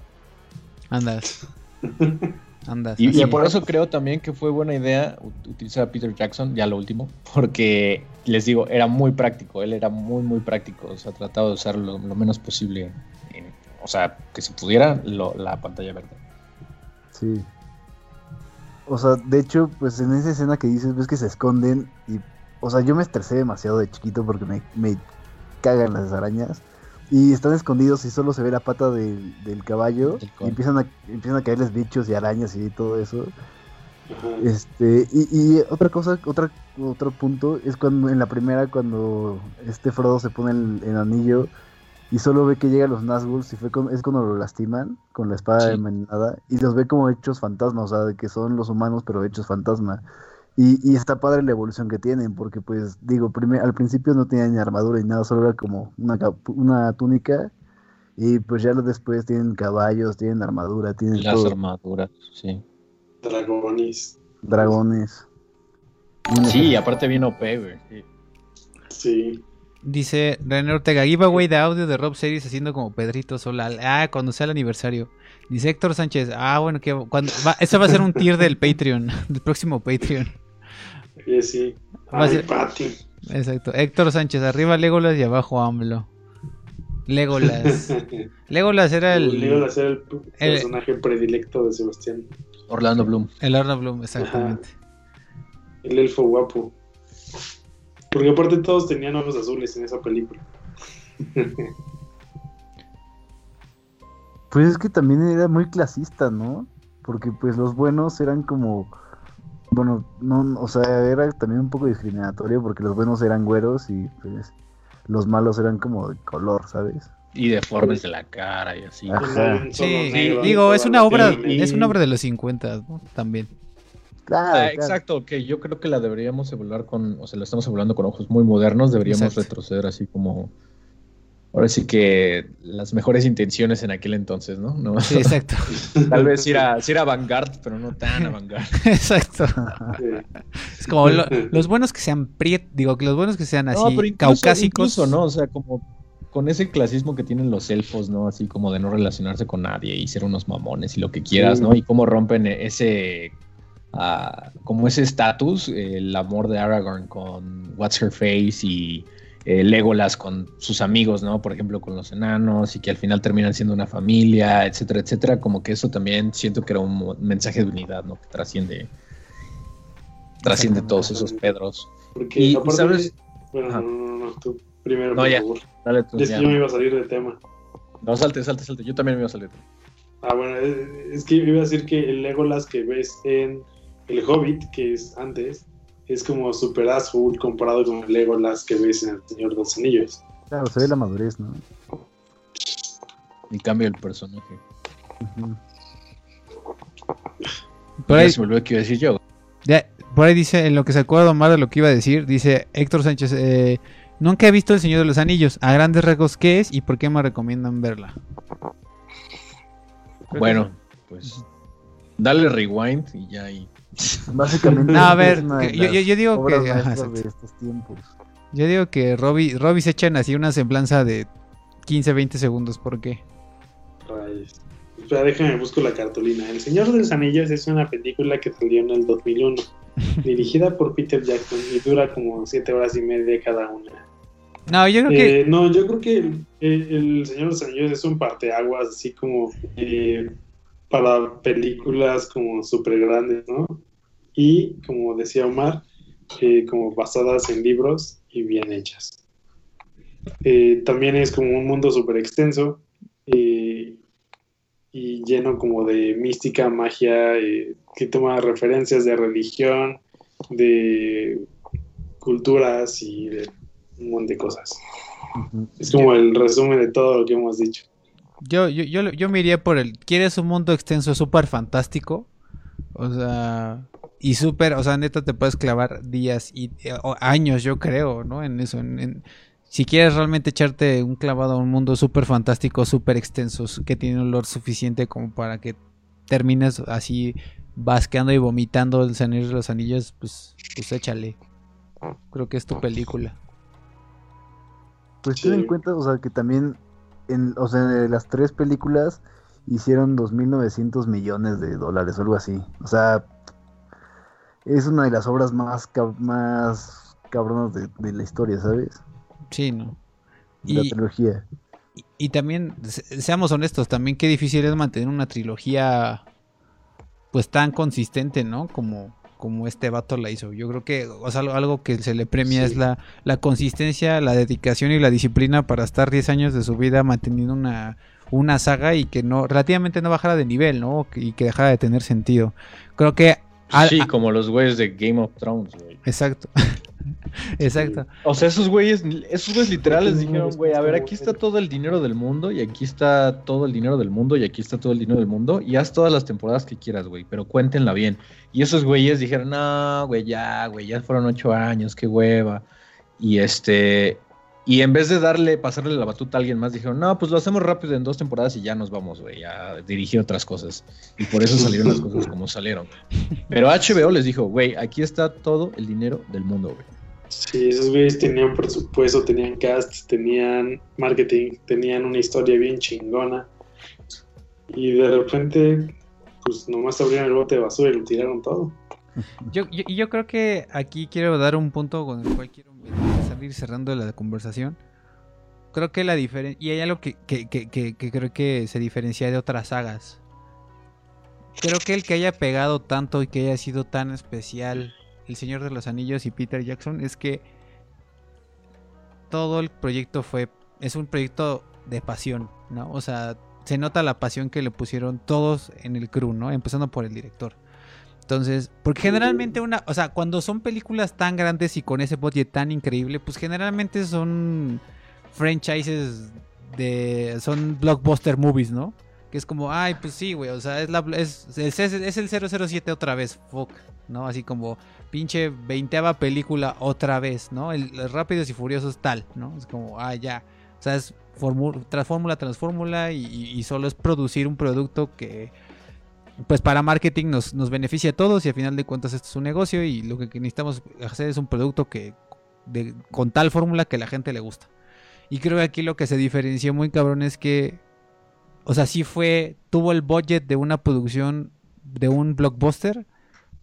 Andas. <laughs> Andas.
Y, por eso creo también que fue buena idea ut- utilizar a Peter Jackson, ya lo último, porque les digo, era muy práctico, él era muy, muy práctico, o sea, trataba de usar lo, lo menos posible, en- o sea, que se pudiera lo- la pantalla verde.
Sí. O sea, de hecho, pues en esa escena que dices, ves que se esconden y, o sea, yo me estresé demasiado de chiquito porque me, me cagan las arañas y están escondidos y solo se ve la pata del, del caballo y empiezan a, empiezan a caerles bichos y arañas y todo eso. Este, y, y otra cosa, otra, otro punto es cuando en la primera, cuando este Frodo se pone el, el anillo y solo ve que llegan los Nazgûl, y fue con- es cuando lo lastiman con la espada
Sí.
envenenada y los ve como hechos fantasmas, o sea, de que son los humanos pero hechos fantasma. Y, y está padre la evolución que tienen, porque pues digo, al principio no tenían ni armadura ni nada, solo era como una, una túnica y pues ya después tienen caballos, tienen armadura, tienen
Las
todo,
armaduras, sí.
Dragones.
dragones.
Sí, aparte bien OP, güey. sí.
Sí.
Dice René Ortega, giveaway de audio de Rob Series haciendo como Pedrito Sola. Ah, cuando sea el aniversario. Dice Héctor Sánchez, ah, bueno, que cuando va, ese va a ser un tier del Patreon, <laughs> del próximo Patreon.
Sí, sí.
Exacto. Héctor Sánchez, arriba Legolas y abajo AMLO. Legolas. <laughs> Legolas era el,
Legolas era el
el-
personaje predilecto de Sebastián.
Orlando Bloom.
el Arno Bloom, exactamente.
El elfo guapo. Porque aparte todos tenían ojos azules en esa película. <laughs>
Pues es que también era muy clasista, ¿no? Porque pues los buenos eran como... Bueno, no, o sea, era también un poco discriminatorio porque los buenos eran güeros y pues los malos eran como de color, ¿sabes?
Y deformes de la cara y así.
Ajá.
Sí,
negro,
digo, es una
la
obra, es una obra de los 50, ¿no? También.
Claro,
Ah,
claro.
exacto, que yo creo que la deberíamos evaluar con, o sea, lo estamos evaluando con ojos muy modernos, deberíamos
Exacto.
retroceder así como, ahora sí que las mejores intenciones en aquel entonces, ¿no? no
Sí, exacto. <laughs>
Tal vez ir a, ir a vanguard, pero no tan a vanguard. <laughs>
exacto.
Sí.
Es como lo- los buenos que sean priet, digo, que los buenos que sean así
no, pero incluso,
caucásicos.
incluso, ¿no? O sea, como con ese clasismo que tienen los elfos, ¿no? Así como de no relacionarse con nadie y ser unos mamones y lo que quieras, ¿no? Y cómo rompen ese, ah, como ese estatus, el amor de Aragorn con What's Her Face y eh, Legolas con sus amigos, ¿no? Por ejemplo, con los enanos y que al final terminan siendo una familia, etcétera, etcétera. Como que eso también siento que era un mensaje de unidad, ¿no? Que trasciende, trasciende todos esos pedros.
Porque
Y-
aparte
sabes-
Bueno, no, no, no, tú primero,
No,
por
ya.
favor.
Dale tú,
Es
ya.
que yo me iba a salir del tema.
No, salte, salte, salte. Yo también me iba a salir.
Ah, bueno, es, es que iba a decir que el Legolas que ves en El Hobbit, que es antes, es como super azul comparado con el Legolas que ves en El Señor de los Anillos.
Claro, se ve la madurez, ¿no?
Y cambio el personaje.
Por ahí,
se me olvidó que iba a decir yo.
ya, por ahí dice, en lo que se acuerda Omar de lo que iba a decir, dice Héctor Sánchez, eh, nunca he visto El Señor de los Anillos. A grandes rasgos, ¿qué es y por qué me recomiendan verla?
Bueno, pues dale rewind y ya ahí.
Básicamente.
No, a ver, que yo, yo-
las
yo digo que... ajá,
de estos tiempos.
Yo digo que Robbie, Robbie se echan así una semblanza de 15, 20 segundos. ¿Por qué?
Rayos. Espera, déjame busco la cartulina. El Señor de los Anillos es una película que salió en el 2001, <laughs> dirigida por Peter Jackson y dura como siete horas y media cada una.
No, yo creo que...
Eh, no, yo creo que el, el- el Señor de los Anillos es un parteaguas, así como eh, para películas como súper grandes, ¿no? Y como decía Omar, eh, como basadas en libros y bien hechas. Eh, también es como un mundo súper extenso eh, y lleno como de mística, magia, que toma referencias de religión, de culturas y de un montón de cosas.
Ujú.
Es como el resumen de todo lo que hemos dicho.
Yo, yo, yo, yo me iría por el. ¿Quieres un mundo extenso súper fantástico? O sea. Y súper, o sea, neta te puedes clavar días y eh, o años, yo creo, ¿no? En eso. en- en- si quieres realmente echarte un clavado a un mundo súper fantástico, súper extenso, que tiene un olor suficiente como para que termines así basqueando y vomitando el Señor de los Anillos, pues, pues échale. Creo que es tu película.
Pues
Sí.
ten en cuenta, o sea, que también, en, o sea, de las tres películas hicieron 2.900 millones de dólares o algo así. O sea, es una de las obras más, cab- más cabronas de, de la historia, ¿sabes?
Sí, ¿no?
De la
Y-
trilogía.
Y, y también, se- seamos honestos, también qué difícil es mantener una trilogía pues tan consistente, ¿no? Como, como este vato la hizo. Yo creo que o sea, algo, algo que se le premia
Sí.
es la, la consistencia, la dedicación y la disciplina para estar 10 años de su vida manteniendo una, una saga y que no, relativamente no bajara de nivel, ¿no? Y que dejara de tener sentido. Creo que... al-
sí,
a-
como los güeyes de Game of Thrones, güey.
exacto. <laughs> exacto.
O sea, esos güeyes, esos güeyes literales dijeron, güey, a ver, aquí está todo el dinero del mundo y aquí está todo el dinero del mundo y aquí está todo el dinero del mundo y haz todas las temporadas que quieras, güey, pero cuéntenla bien. Y esos güeyes dijeron, no, güey, ya, güey, ya fueron ocho años, qué hueva. Y este, y en vez de darle, pasarle la batuta a alguien más, dijeron, no, pues lo hacemos rápido en dos temporadas y ya nos vamos, güey, a dirigir otras cosas. Y por eso salieron las cosas como salieron. Pero HBO les dijo, güey, aquí está todo el dinero del mundo, güey.
Sí, esos güeyes tenían presupuesto, tenían cast, tenían marketing, tenían una historia bien chingona. Y de repente, pues nomás abrieron el bote de basura y lo tiraron todo.
Yo, yo, y yo creo que aquí quiero dar un punto con el cual quiero ir cerrando la conversación. Creo que la diferencia. Y hay algo que- que creo que se diferencia de otras sagas. Creo que el que haya pegado tanto y que haya sido tan especial El Señor de los Anillos y Peter Jackson es que todo el proyecto fue. Es un proyecto de pasión, ¿no? O sea, se nota la pasión que le pusieron todos en el crew, ¿no? Empezando por el director. Entonces, porque generalmente una, o sea, cuando son películas tan grandes y con ese budget tan increíble, pues generalmente son franchises de, son blockbuster movies, ¿no? Que es como, ay, pues sí, güey, o sea, es, la, es, es, es el 007 otra vez, fuck, ¿no? Así como, pinche veinteava película otra vez, ¿no? El, el Rápidos y Furiosos tal, ¿no? Es como, ah, ya, o sea, es fórmula tras fórmula y, y- y solo es producir un producto que pues para marketing nos, nos beneficia a todos y al final de cuentas esto es un negocio y lo que necesitamos hacer es un producto que con tal fórmula que la gente le gusta. Y creo que aquí lo que se diferenció muy cabrón es que, o sea, sí fue, tuvo el budget de una producción de un blockbuster,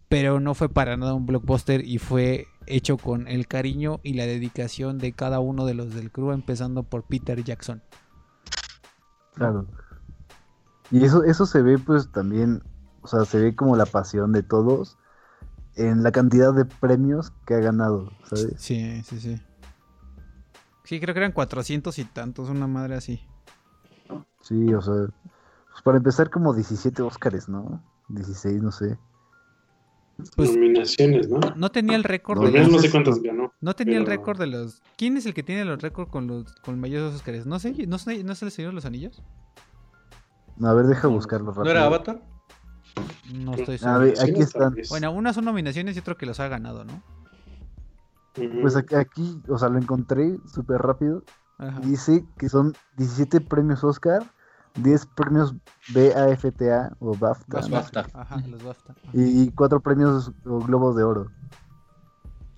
pero no fue para nada un blockbuster y fue hecho con el cariño y la dedicación de cada uno de los del crew, empezando por Peter Jackson.
Claro. Y eso, eso se ve pues también, o sea, se ve como la pasión de todos en la cantidad de premios que ha ganado, ¿sabes?
Sí, sí, sí. Sí, creo que eran 400 y tantos, una madre así.
Sí, o sea, pues para empezar como 17 Óscares, ¿no? 16, no sé.
Pues,
Nominaciones, ¿no?
No tenía el récord
No,
de los...
no sé cuántas ganó.
No tenía el récord de los... ¿Quién es el que tiene los récords con los con mayores Oscars? No sé, ¿no, sé- ¿no es el Señor de los Anillos?
A ver, deja buscarlo rápido.
¿No era Avatar?
No estoy
A
seguro.
ver, aquí están.
Bueno, unas son nominaciones y otro que los ha ganado, ¿no?
Pues aquí, aquí, o sea, lo encontré súper rápido.
Ajá.
Dice que son 17 premios Oscar, 10 premios BAFTA o BAFTA,
Los BAFTA.
sé,
Ajá, los BAFTA. Ajá.
y 4 premios o Globos de Oro.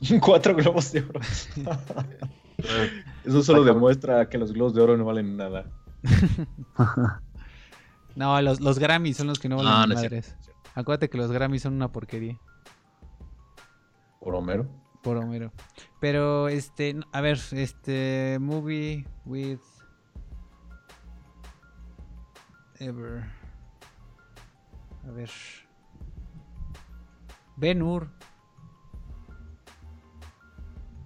<laughs>
Cuatro globos de oro. <laughs> Eso solo demuestra que los globos de oro no valen nada. <laughs>
No, los, los Grammys son los que no valen
Ah, no es
madres.
cierto.
Acuérdate que los Grammys son una porquería.
Por Homero.
Por Homero. Pero, este, a ver, este, movie with ever. A ver. Ben Hur.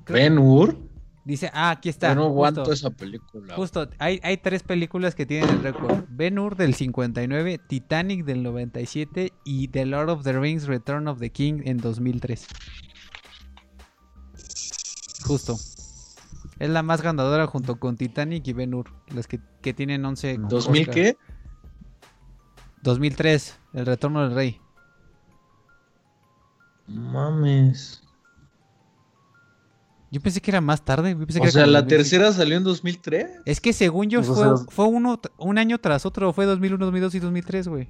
Ben Hur.
Dice, ah, aquí está.
Yo no aguanto
justo,
esa película.
justo, hay, hay tres películas que tienen el récord. Ben Hur del 59, Titanic del 97 y The Lord of the Rings Return of the King en 2003. Justo. Es la más ganadora junto con Titanic y Ben Hur, las que, que tienen 11
¿2000
Oscar.
qué?
2003, El Retorno del Rey.
Mames.
Yo pensé que era más tarde. yo pensé
O sea, la
2005.
tercera salió en 2003.
Es que según yo
Pues, o
fue,
sea,
fue uno, un año tras otro, fue 2001, 2002 y 2003, güey.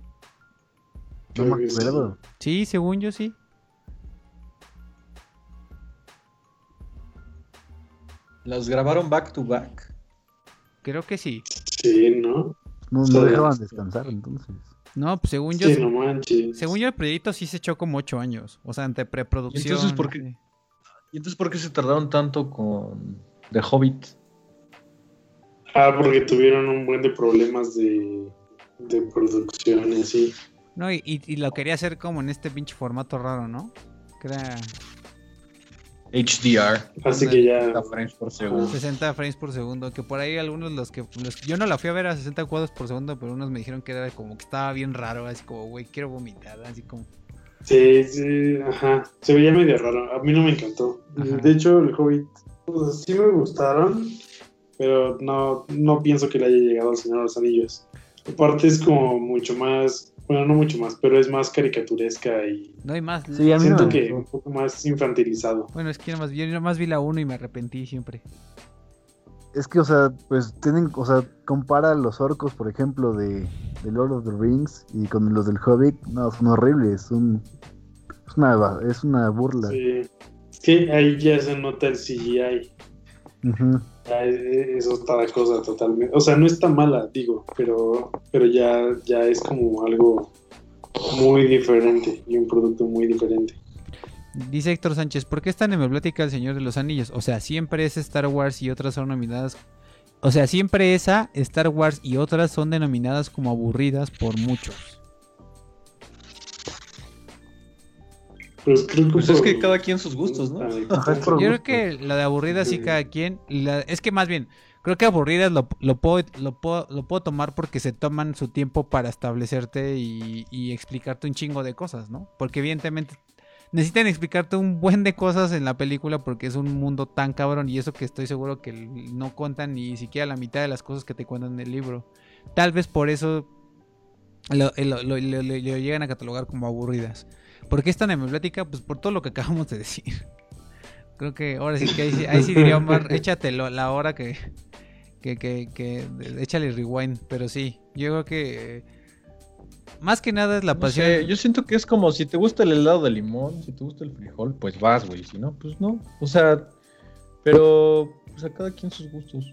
No me acuerdo.
Sí, según yo sí.
Las grabaron back to back.
Creo que sí.
Sí, ¿no?
No, no dejaban descansar entonces.
No, pues según yo,
Sí, no manches.
según yo el proyecto sí se echó como 8 años. O sea, entre preproducción.
Entonces, ¿por qué? ¿Y entonces por qué se tardaron tanto con The Hobbit?
Ah, porque tuvieron un buen de problemas de, de producción y así.
No, y, y- y lo quería hacer como en este pinche formato raro, ¿no? Que era
HDR.
Así que ya.
60 frames por segundo.
60 frames por segundo. Que por ahí algunos los que. los- yo no la fui a ver a 60 cuadros por segundo, pero unos me dijeron que era como que estaba bien raro. Así como, güey, quiero vomitar. Así como.
Sí, sí, ajá. Se veía medio raro. A mí no me encantó.
Ajá.
De hecho, el Hobbit pues, sí me gustaron, pero no, no pienso que le haya llegado al Señor de los Anillos. Aparte es como mucho más, bueno, no mucho más, pero es más caricaturesca y
No hay más.
Sí, a mí
siento
no
que un poco más infantilizado.
Bueno, es que yo nomás, yo nomás vi la 1 y me arrepentí siempre.
Es que, o sea, pues tienen, o sea, compara los orcos, por ejemplo, de, de Lord of the Rings y con los del Hobbit, no, son horribles, son, es una, es una burla.
Sí. Es que ahí ya se nota el CGI.
Ujú.
Ya es, es otra cosa totalmente. O sea, no está mala, digo, pero, pero ya, ya es como algo muy diferente y un producto muy diferente.
Dice Héctor Sánchez, ¿por qué está en emblemática El Señor de los Anillos? O sea, siempre es Star Wars y otras son nominadas. O sea, siempre esa, Star Wars y otras son denominadas como aburridas por muchos.
Pues creo que
Pues es que cada quien sus gustos, ¿no? <laughs>
Yo creo que la de aburridas sí
Sí.
cada quien. la- es que más bien, creo que aburridas lo, lo puedo, lo, puedo, lo puedo tomar porque se toman su tiempo para establecerte y, y explicarte un chingo de cosas, ¿no? Porque evidentemente necesitan explicarte un buen de cosas en la película porque es un mundo tan cabrón y eso que estoy seguro que no cuentan ni siquiera la mitad de las cosas que te cuentan en el libro. Tal vez por eso lo, lo- lo- lo- lo- lo llegan a catalogar como aburridas. ¿Por qué es tan emblemática? Pues por todo lo que acabamos de decir. Creo que ahora sí que ahí, sí- ahí sí diría Omar, <laughs> échatelo la hora que, que, que, que- échale rewind. Pero sí, yo creo que eh, más que nada es la
No
pasión.
sé, yo siento que es como si te gusta el helado de limón, si te gusta el frijol, pues vas, güey. Si no, pues no. O sea, pero pues a cada quien sus gustos.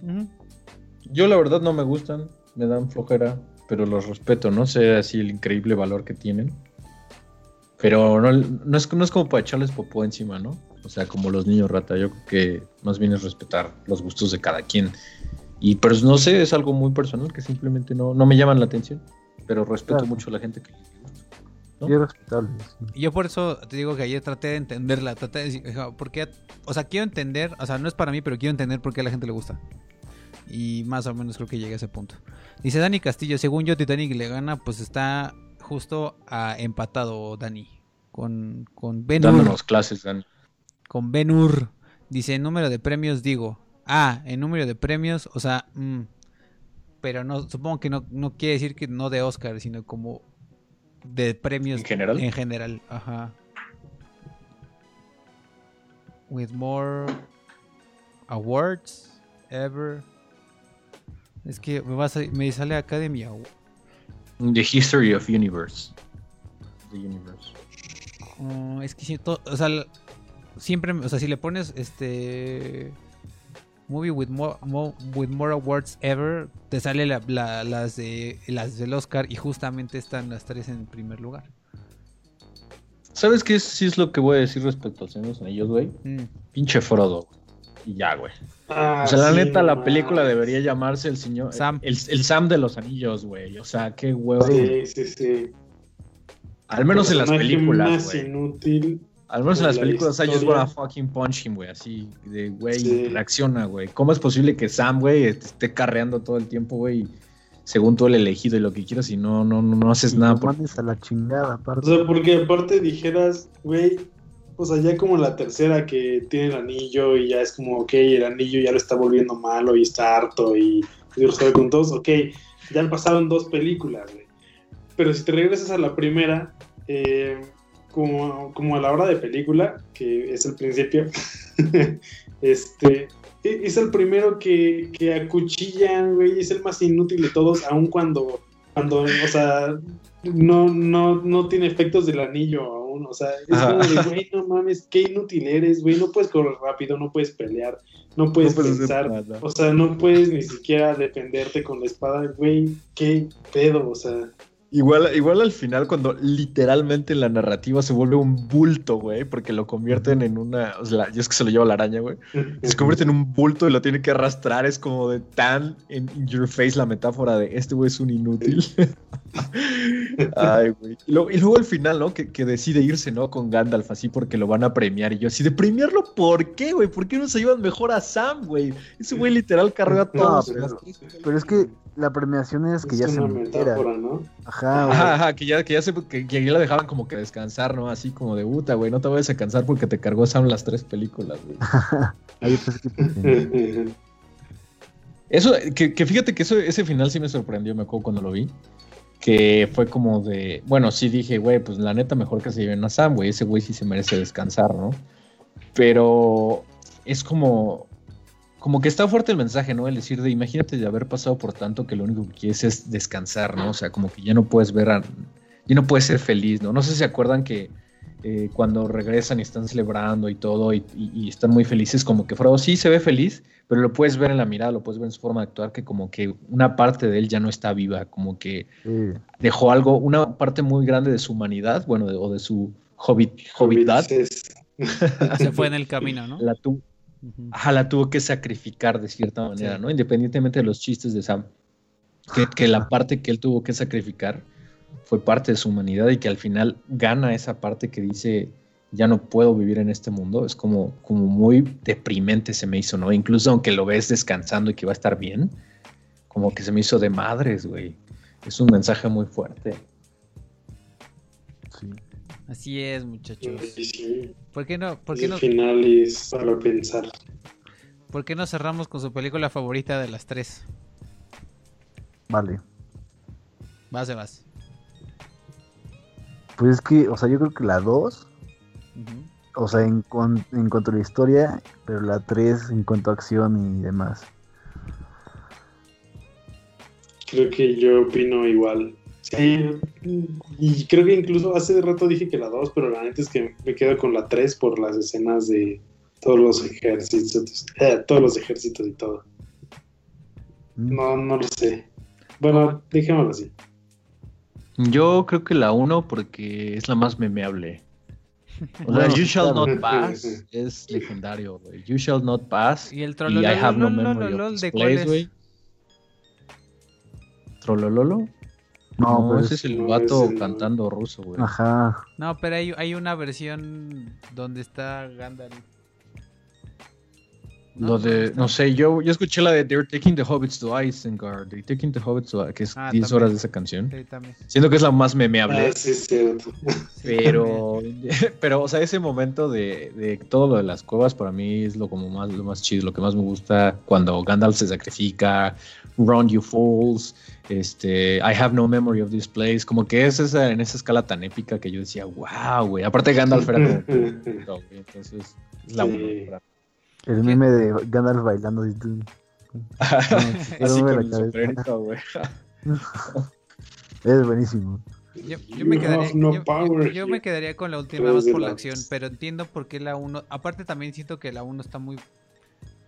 Yo la verdad no me gustan, me dan flojera, pero los respeto, no sé así el increíble valor que tienen. Pero no, no, es, no es como para echarles popó encima, ¿no? O sea, como los niños rata, yo creo que más bien es respetar los gustos de cada quien. Y pero no sé, es algo muy personal que simplemente no, no me llaman la atención, pero respeto
Claro.
mucho a la gente que les gusta. ¿no?
Sí, es respetable. sí.
Y Yo por eso te digo que ayer traté de entenderla, traté de decir, "Ja, ¿por qué? O sea, quiero entender, o sea, no es para mí, pero quiero entender por qué a la gente le gusta. Y más o menos creo que llegué a ese punto. Dice Dani Castillo, según yo Titanic le gana, pues está justo a empatado Dani con, con Ben Hur.
Dándonos clases, Dan.
Con Ben Hur. Dice, en número de premios digo. Ah, en número de premios, o sea, mm, pero no, supongo que no, no quiere decir que no de Oscar, sino como de premios
¿En general?
En general, ajá. With more awards ever. Es que me, va a me sale Academy Award.
The History of Universe. The Universe.
Oh, es que sí, to- o sea, siempre, o sea, si le pones este movie with more, mo- with more awards ever, te sale la- la- las de las del Oscar y justamente están las tres en primer lugar.
¿Sabes qué es, sí es lo que voy a decir respecto a los Señor de los Anillos, güey?
Mm.
Pinche Frodo. Y ya, güey.
Ah,
O sea, la
sí,
neta,
no
la película debería llamarse el señor.
Sam.
El, el Sam de los Anillos, güey. O sea, qué huevo.
Sí, sí, sí.
Al menos en las películas,
más
güey.
inútil.
Al menos en las
la
películas, I just
historia.
wanna fucking punch him, güey. Así, de, güey,
Sí.
reacciona, güey. ¿Cómo es posible que Sam, güey, esté carreando todo el tiempo, güey? Según tú el elegido y lo que quieras y no, no, no, no haces
Y
nada. por-
mandes a la chingada,
O
aparte.
sea, porque aparte dijeras, güey, o sea, ya como la tercera que tiene el anillo y ya es como, ok, el anillo ya lo está volviendo malo y está harto y, sabe con todos, ok, ya pasaron dos películas, güey. Pero si te regresas a la primera, eh, como, como a la hora de película, que es el principio, <laughs> este, e- es el primero que, que acuchillan, güey, es el más inútil de todos, aun cuando, cuando, o sea, no, no, no tiene efectos del anillo aún, o sea, es
Ajá.
como de, güey, no mames, qué inútil eres, güey, no puedes correr rápido, no puedes pelear, no puedes
No puedes
pensar, o sea, no puedes ni siquiera defenderte con la espada, güey, qué pedo, o sea,
Igual, igual al final, cuando literalmente la narrativa se vuelve un bulto, güey, porque lo convierten en una. O sea, yo es que se lo lleva la araña, güey. Se convierte en un bulto y lo tiene que arrastrar. Es como de tan in, in your face la metáfora de este güey es un inútil. <laughs> Ay, güey. Y luego, y luego al final, ¿no? Que, que decide irse, ¿no? Con Gandalf, así porque lo van a premiar. Y yo así de premiarlo, ¿por qué, güey? ¿Por qué no se llevan mejor a Sam, güey? Ese güey literal cargó a
No,
todos.
pero-
Pero es que la premiación es que
es
ya se
una metáfora, ¿no?
Ajá, güey.
Ajá, ajá, que ya, que ya se, que, que ya la dejaban como que descansar, ¿no? Así como de puta, güey, no te vayas a cansar porque te cargó Sam las tres películas, güey. <laughs>
Ahí pues que te- <laughs>
Eso, que, que fíjate que eso, ese final sí me sorprendió, me acuerdo cuando lo vi. Que fue como de, bueno, sí dije, güey, pues la neta mejor que se lleven a Sam, güey, ese güey sí se merece descansar, ¿no? Pero es como, como que está fuerte el mensaje, ¿no? El decir de, imagínate de haber pasado por tanto que lo único que quieres es descansar, ¿no? O sea, como que ya no puedes ver a, ya no puedes ser feliz, ¿no? No sé si se acuerdan que eh, cuando regresan y están celebrando y todo y, y- y están muy felices, como que Frodo sí se ve feliz, pero lo puedes ver en la mirada, lo puedes ver en su forma de actuar, que como que una parte de él ya no está viva, como que
sí.
dejó algo, una parte muy grande de su humanidad, bueno, de- o de su hobbit, hobbitdad, <laughs>
Se fue en el camino, ¿no?
la, tu- Ajá, la tuvo que sacrificar de cierta manera,
Sí.
¿no? Independientemente de los chistes de Sam, que, que la parte que él tuvo que sacrificar fue parte de su humanidad y que al final gana esa parte que dice ya no puedo vivir en este mundo, es como, como muy deprimente se me hizo, ¿no? Incluso aunque lo ves descansando y que va a estar bien, como que se me hizo de madres, güey. Es un mensaje muy fuerte.
sí.
Así es, muchachos.
sí, sí,
¿Por qué no, por qué
el
no,
final es para pensar.
por qué no cerramos con su película favorita de las tres?
Vale.
Vas, de vas.
Pues es que, o sea, yo creo que la 2,
Ujú.
o sea, en, cuan- en cuanto a la historia, pero la 3 en cuanto a acción y demás.
Creo que yo opino igual. Sí, y creo que incluso hace rato dije que la 2, pero la neta es que me quedo con la 3 por las escenas de todos los ejércitos, eh, todos los ejércitos y todo. No, no lo sé. Bueno, dejémoslo así.
Yo creo que la 1 porque es la más memeable. <laughs> O sea,
Bueno,
You Shall
claro.
Not Pass <laughs> es legendario, güey. You Shall Not Pass.
Y el
Y I have no. ¿Trolololo?
No,
No,
pero
ese
es-
el
no,
vato
no.
cantando ruso, güey.
Ajá.
No, pero hay, hay una versión donde está Gandalf.
Lo de, no sé, yo, yo escuché la de They're Taking the Hobbits to Isengard. They're Taking the Hobbits to que es
Ah,
10
también.
horas de esa canción.
Sí, también.
Siento que es la más memeable.
Ah, sí, es cierto.
Sí,
Pero, <laughs> pero, o sea, ese momento de, de todo lo de las cuevas para mí es lo como más, lo más chido, lo que más me gusta cuando Gandalf se sacrifica, Run You Fools, este, I have no memory of this place, como que es esa, en esa escala tan épica que yo decía, wow, güey. Aparte Gandalf era como, entonces es la
Sí.
El meme de Gandalf bailando <laughs> Así
con güey. <laughs>
Es buenísimo.
Yo, me quedaría,
no
yo- yo- yo me quedaría con la última más por la
las-
acción, pero entiendo por qué la 1. Aparte también siento que la 1 está muy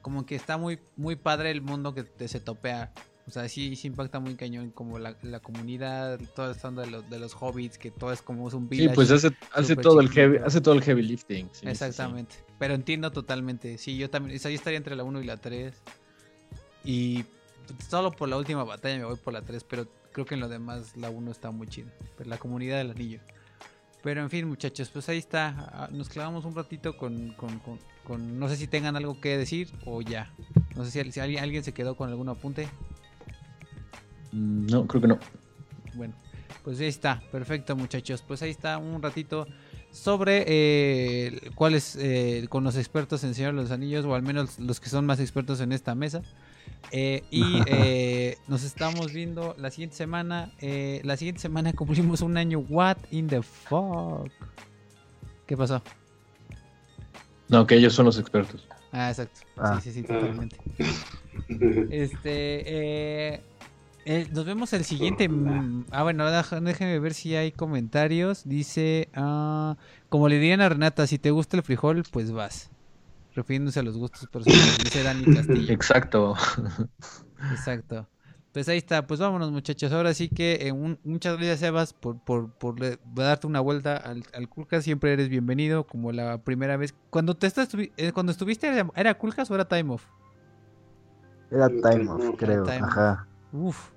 como que está muy muy padre el mundo que te se topea. O sea, sí, sí impacta muy cañón como la, la comunidad, toda esta onda de los, de los hobbits, que todo es como es un
Sí,
village.
pues hace, todo el heavy, hace todo el heavy lifting. sí, sí, sí.
Exactamente. Pero entiendo totalmente. Sí, yo también. Esa yo estaría entre la 1 y la 3. Y solo por la última batalla me voy por la 3. Pero creo que en lo demás la 1 está muy chida. Pero la comunidad del anillo. Pero en fin, muchachos, pues ahí está. Ah, Nos clavamos un ratito con, con- con- con- No sé si tengan algo que decir o ya. No sé si, si alguien, alguien se quedó con algún apunte.
Mm, No, creo que no.
Bueno, pues ahí está, perfecto muchachos. Pues ahí está un ratito sobre eh, cuáles eh, con los expertos en Señor de los Anillos, o al menos los que son más expertos en esta mesa. Eh, y <laughs> eh, nos estamos viendo la siguiente semana. Eh, la siguiente semana <laughs> cumplimos un año. What in the fuck? ¿Qué pasó?
No, que ellos son los expertos.
Ah, exacto.
Ah.
Sí, sí, sí, totalmente. <laughs> Este, eh, nos vemos el siguiente. mm, Ah, bueno, déjenme ver si hay comentarios. Dice, ah, como le dirían a Renata, si te gusta el frijol, pues vas. Refiriéndose a los gustos personales. Dice Dani Castillo.
Exacto.
Exacto. Pues ahí está, pues vámonos muchachos. Ahora sí que eh, un- muchas gracias Sebas por, por, por le- darte una vuelta al, al Kulkas. Siempre eres bienvenido, como la primera vez. Cuando te estás, eh, cuando estuviste, ¿era, Kulkas o era Time Off?
Era
Time Off.
Off, creo.
Time Off.
Ajá.
Uf.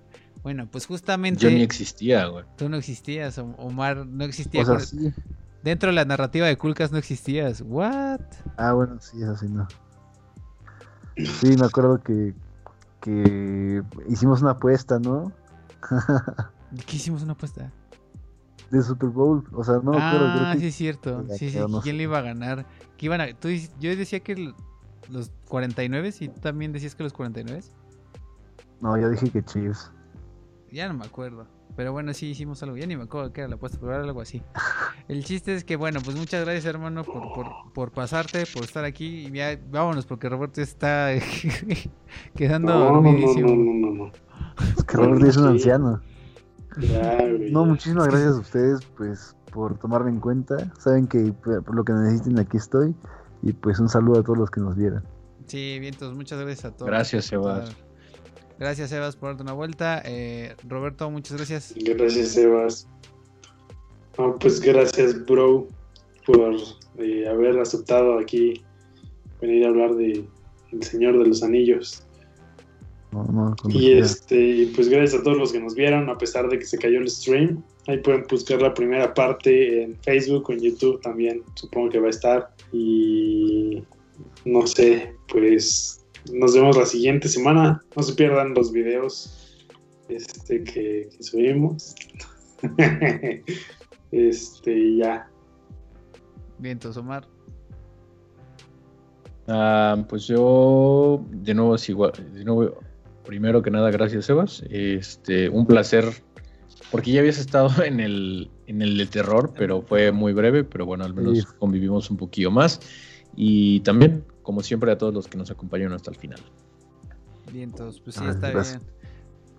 Bueno, pues justamente
Yo ni existía, güey.
tú no existías, Om- Omar no existía.
O sea, sí.
Dentro de la narrativa de Kulkas no existías. What?
Ah, bueno, sí, eso sí, no. Sí, me acuerdo que, que hicimos una apuesta, ¿no?
¿De qué hicimos una apuesta?
De Super Bowl. O sea, no me acuerdo. creo
ah,
que-
sí es cierto. Sí, sí,
no
¿quién
sé.
le iba a ganar? ¿Qué iban a... tú yo decía que los 49 y tú también decías que los 49.
No, yo dije que Chiefs.
Ya no me acuerdo. Pero bueno, sí hicimos algo. Ya ni me acuerdo qué era la apuesta, pero era algo así. <laughs> El chiste es que, bueno, pues muchas gracias, hermano, por, por, por pasarte, por estar aquí. Y ya, vámonos, porque Roberto está <laughs> quedando
No, no, no,
dormidísimo.
no, no, no, no.
Es que
Bueno,
Robert es un anciano.
Güey,
No, muchísimas gracias a ustedes, pues, por tomarme en cuenta. Saben que pues, por lo que necesiten aquí estoy. Y pues un saludo a todos los que nos vieran.
Sí, vientos, muchas gracias a todos.
Gracias, Sebas.
Gracias, Sebas, por darte una vuelta. Eh, Roberto, muchas gracias.
Gracias, Sebas. No, pues gracias, bro, por eh, haber aceptado aquí venir a hablar de El Señor de los Anillos.
No, no, cuando
Y este, y pues gracias a todos los que nos vieron, a pesar de que se cayó el stream. Ahí pueden buscar la primera parte en Facebook o en YouTube también, supongo que va a estar. Y no sé, pues nos vemos la siguiente semana. No se pierdan los videos este, que, que subimos. <laughs> este, ya.
Vientos, Omar.
Ah, pues yo, de nuevo, es igual. De nuevo, primero que nada, gracias, Sebas. Este, un placer, porque ya habías estado <laughs> en el, en el de terror, pero fue muy breve, pero bueno, al menos
Sí.
convivimos un poquillo más. Y también, como siempre, a todos los que nos acompañaron hasta el final.
Vientos, pues sí,
Ah,
está
gracias.
bien.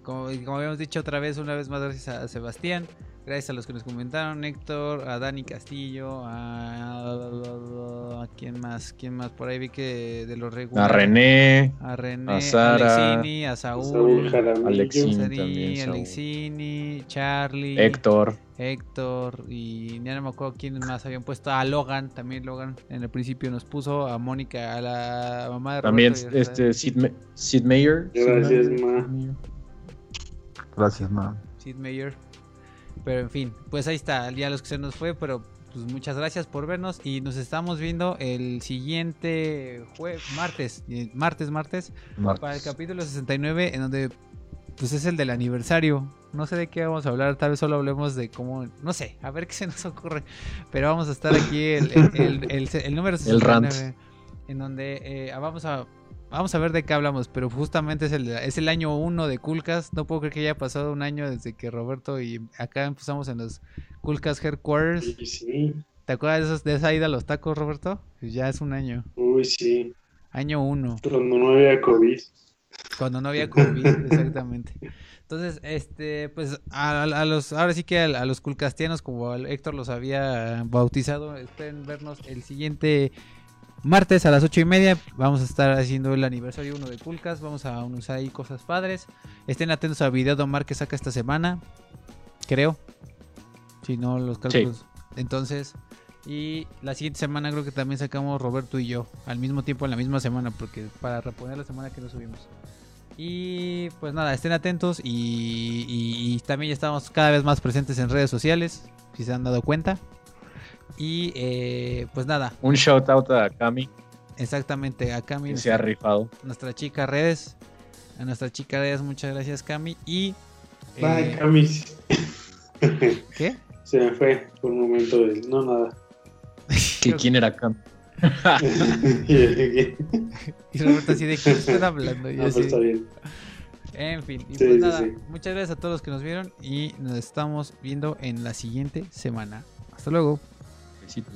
Como, como habíamos dicho otra vez, una vez más, gracias a Sebastián. Gracias a los que nos comentaron, Héctor, a Dani Castillo, a, a ¿Quién más? ¿Quién más? Por ahí vi que de los
A
regulares.
René,
A René,
a Sara,
Alexini, a
Saúl
Saúl.
Alexín.
Sari,
también, Saúl.
Alexini, Charlie,
Héctor.
Héctor y ya no me acuerdo quién más habían puesto. A Logan, también Logan en el principio nos puso. A Mónica, a la mamá de
También
Roberto a-
este Sid, Sid Meier.
Gracias, ma.
Gracias, ma.
Sid Meier. Pero en fin, pues ahí está, ya los que se nos fue, pero pues muchas gracias por vernos y nos estamos viendo el siguiente jueves, martes, eh, martes, martes,
Martes.
para el capítulo 69 en donde pues es el del aniversario. No sé de qué vamos a hablar, tal vez solo hablemos de cómo, no sé, a ver qué se nos ocurre, pero vamos a estar aquí el, el, el, el- número 69
El rant.
en donde eh, vamos a vamos a ver de qué hablamos, pero justamente es el, es el año 1 de Coolcast. No puedo creer que haya pasado un año desde que Roberto y acá empezamos en los Coolcast Headquarters.
Sí, sí.
¿Te acuerdas de, esos- de esa ida a los tacos, Roberto? Ya es un año.
Uy, sí.
Año 1,
Cuando no había COVID.
cuando no había COVID, exactamente. Entonces, este, pues a, a los, ahora sí que a, a los Coolcastianos, como al Héctor los había bautizado, esperen vernos el siguiente martes a las ocho y media. Vamos a estar haciendo el aniversario 1 de Coolcast. Vamos a anunciar ahí cosas padres. Estén atentos a video de Omar que saca esta semana. Creo. Si no, los cálculos. Entonces, y la siguiente semana creo que también sacamos Roberto y yo. Al mismo tiempo, en la misma semana. Porque para reponer la semana que no subimos. Y pues nada, estén atentos. Y, y- y también ya estamos cada vez más presentes en redes sociales. Si se han dado cuenta. Y eh, pues nada,
Un shout out a Cami,
exactamente a Cami.
que se ha rifado.
nuestra chica redes. A nuestra chica redes, muchas gracias Cami. Y...
Ay,
eh,
Cami. <laughs>
¿Qué?
Se me fue por un momento el. No, nada.
¿Que ¿Quién era Cami? <laughs>
Y Roberto así de qué están hablando. Y
No,
así,
pero está bien.
En fin, y
Sí,
pues
sí,
nada,
sí.
muchas gracias a todos los que nos vieron y nos estamos viendo en la siguiente semana. Hasta luego.
Besito.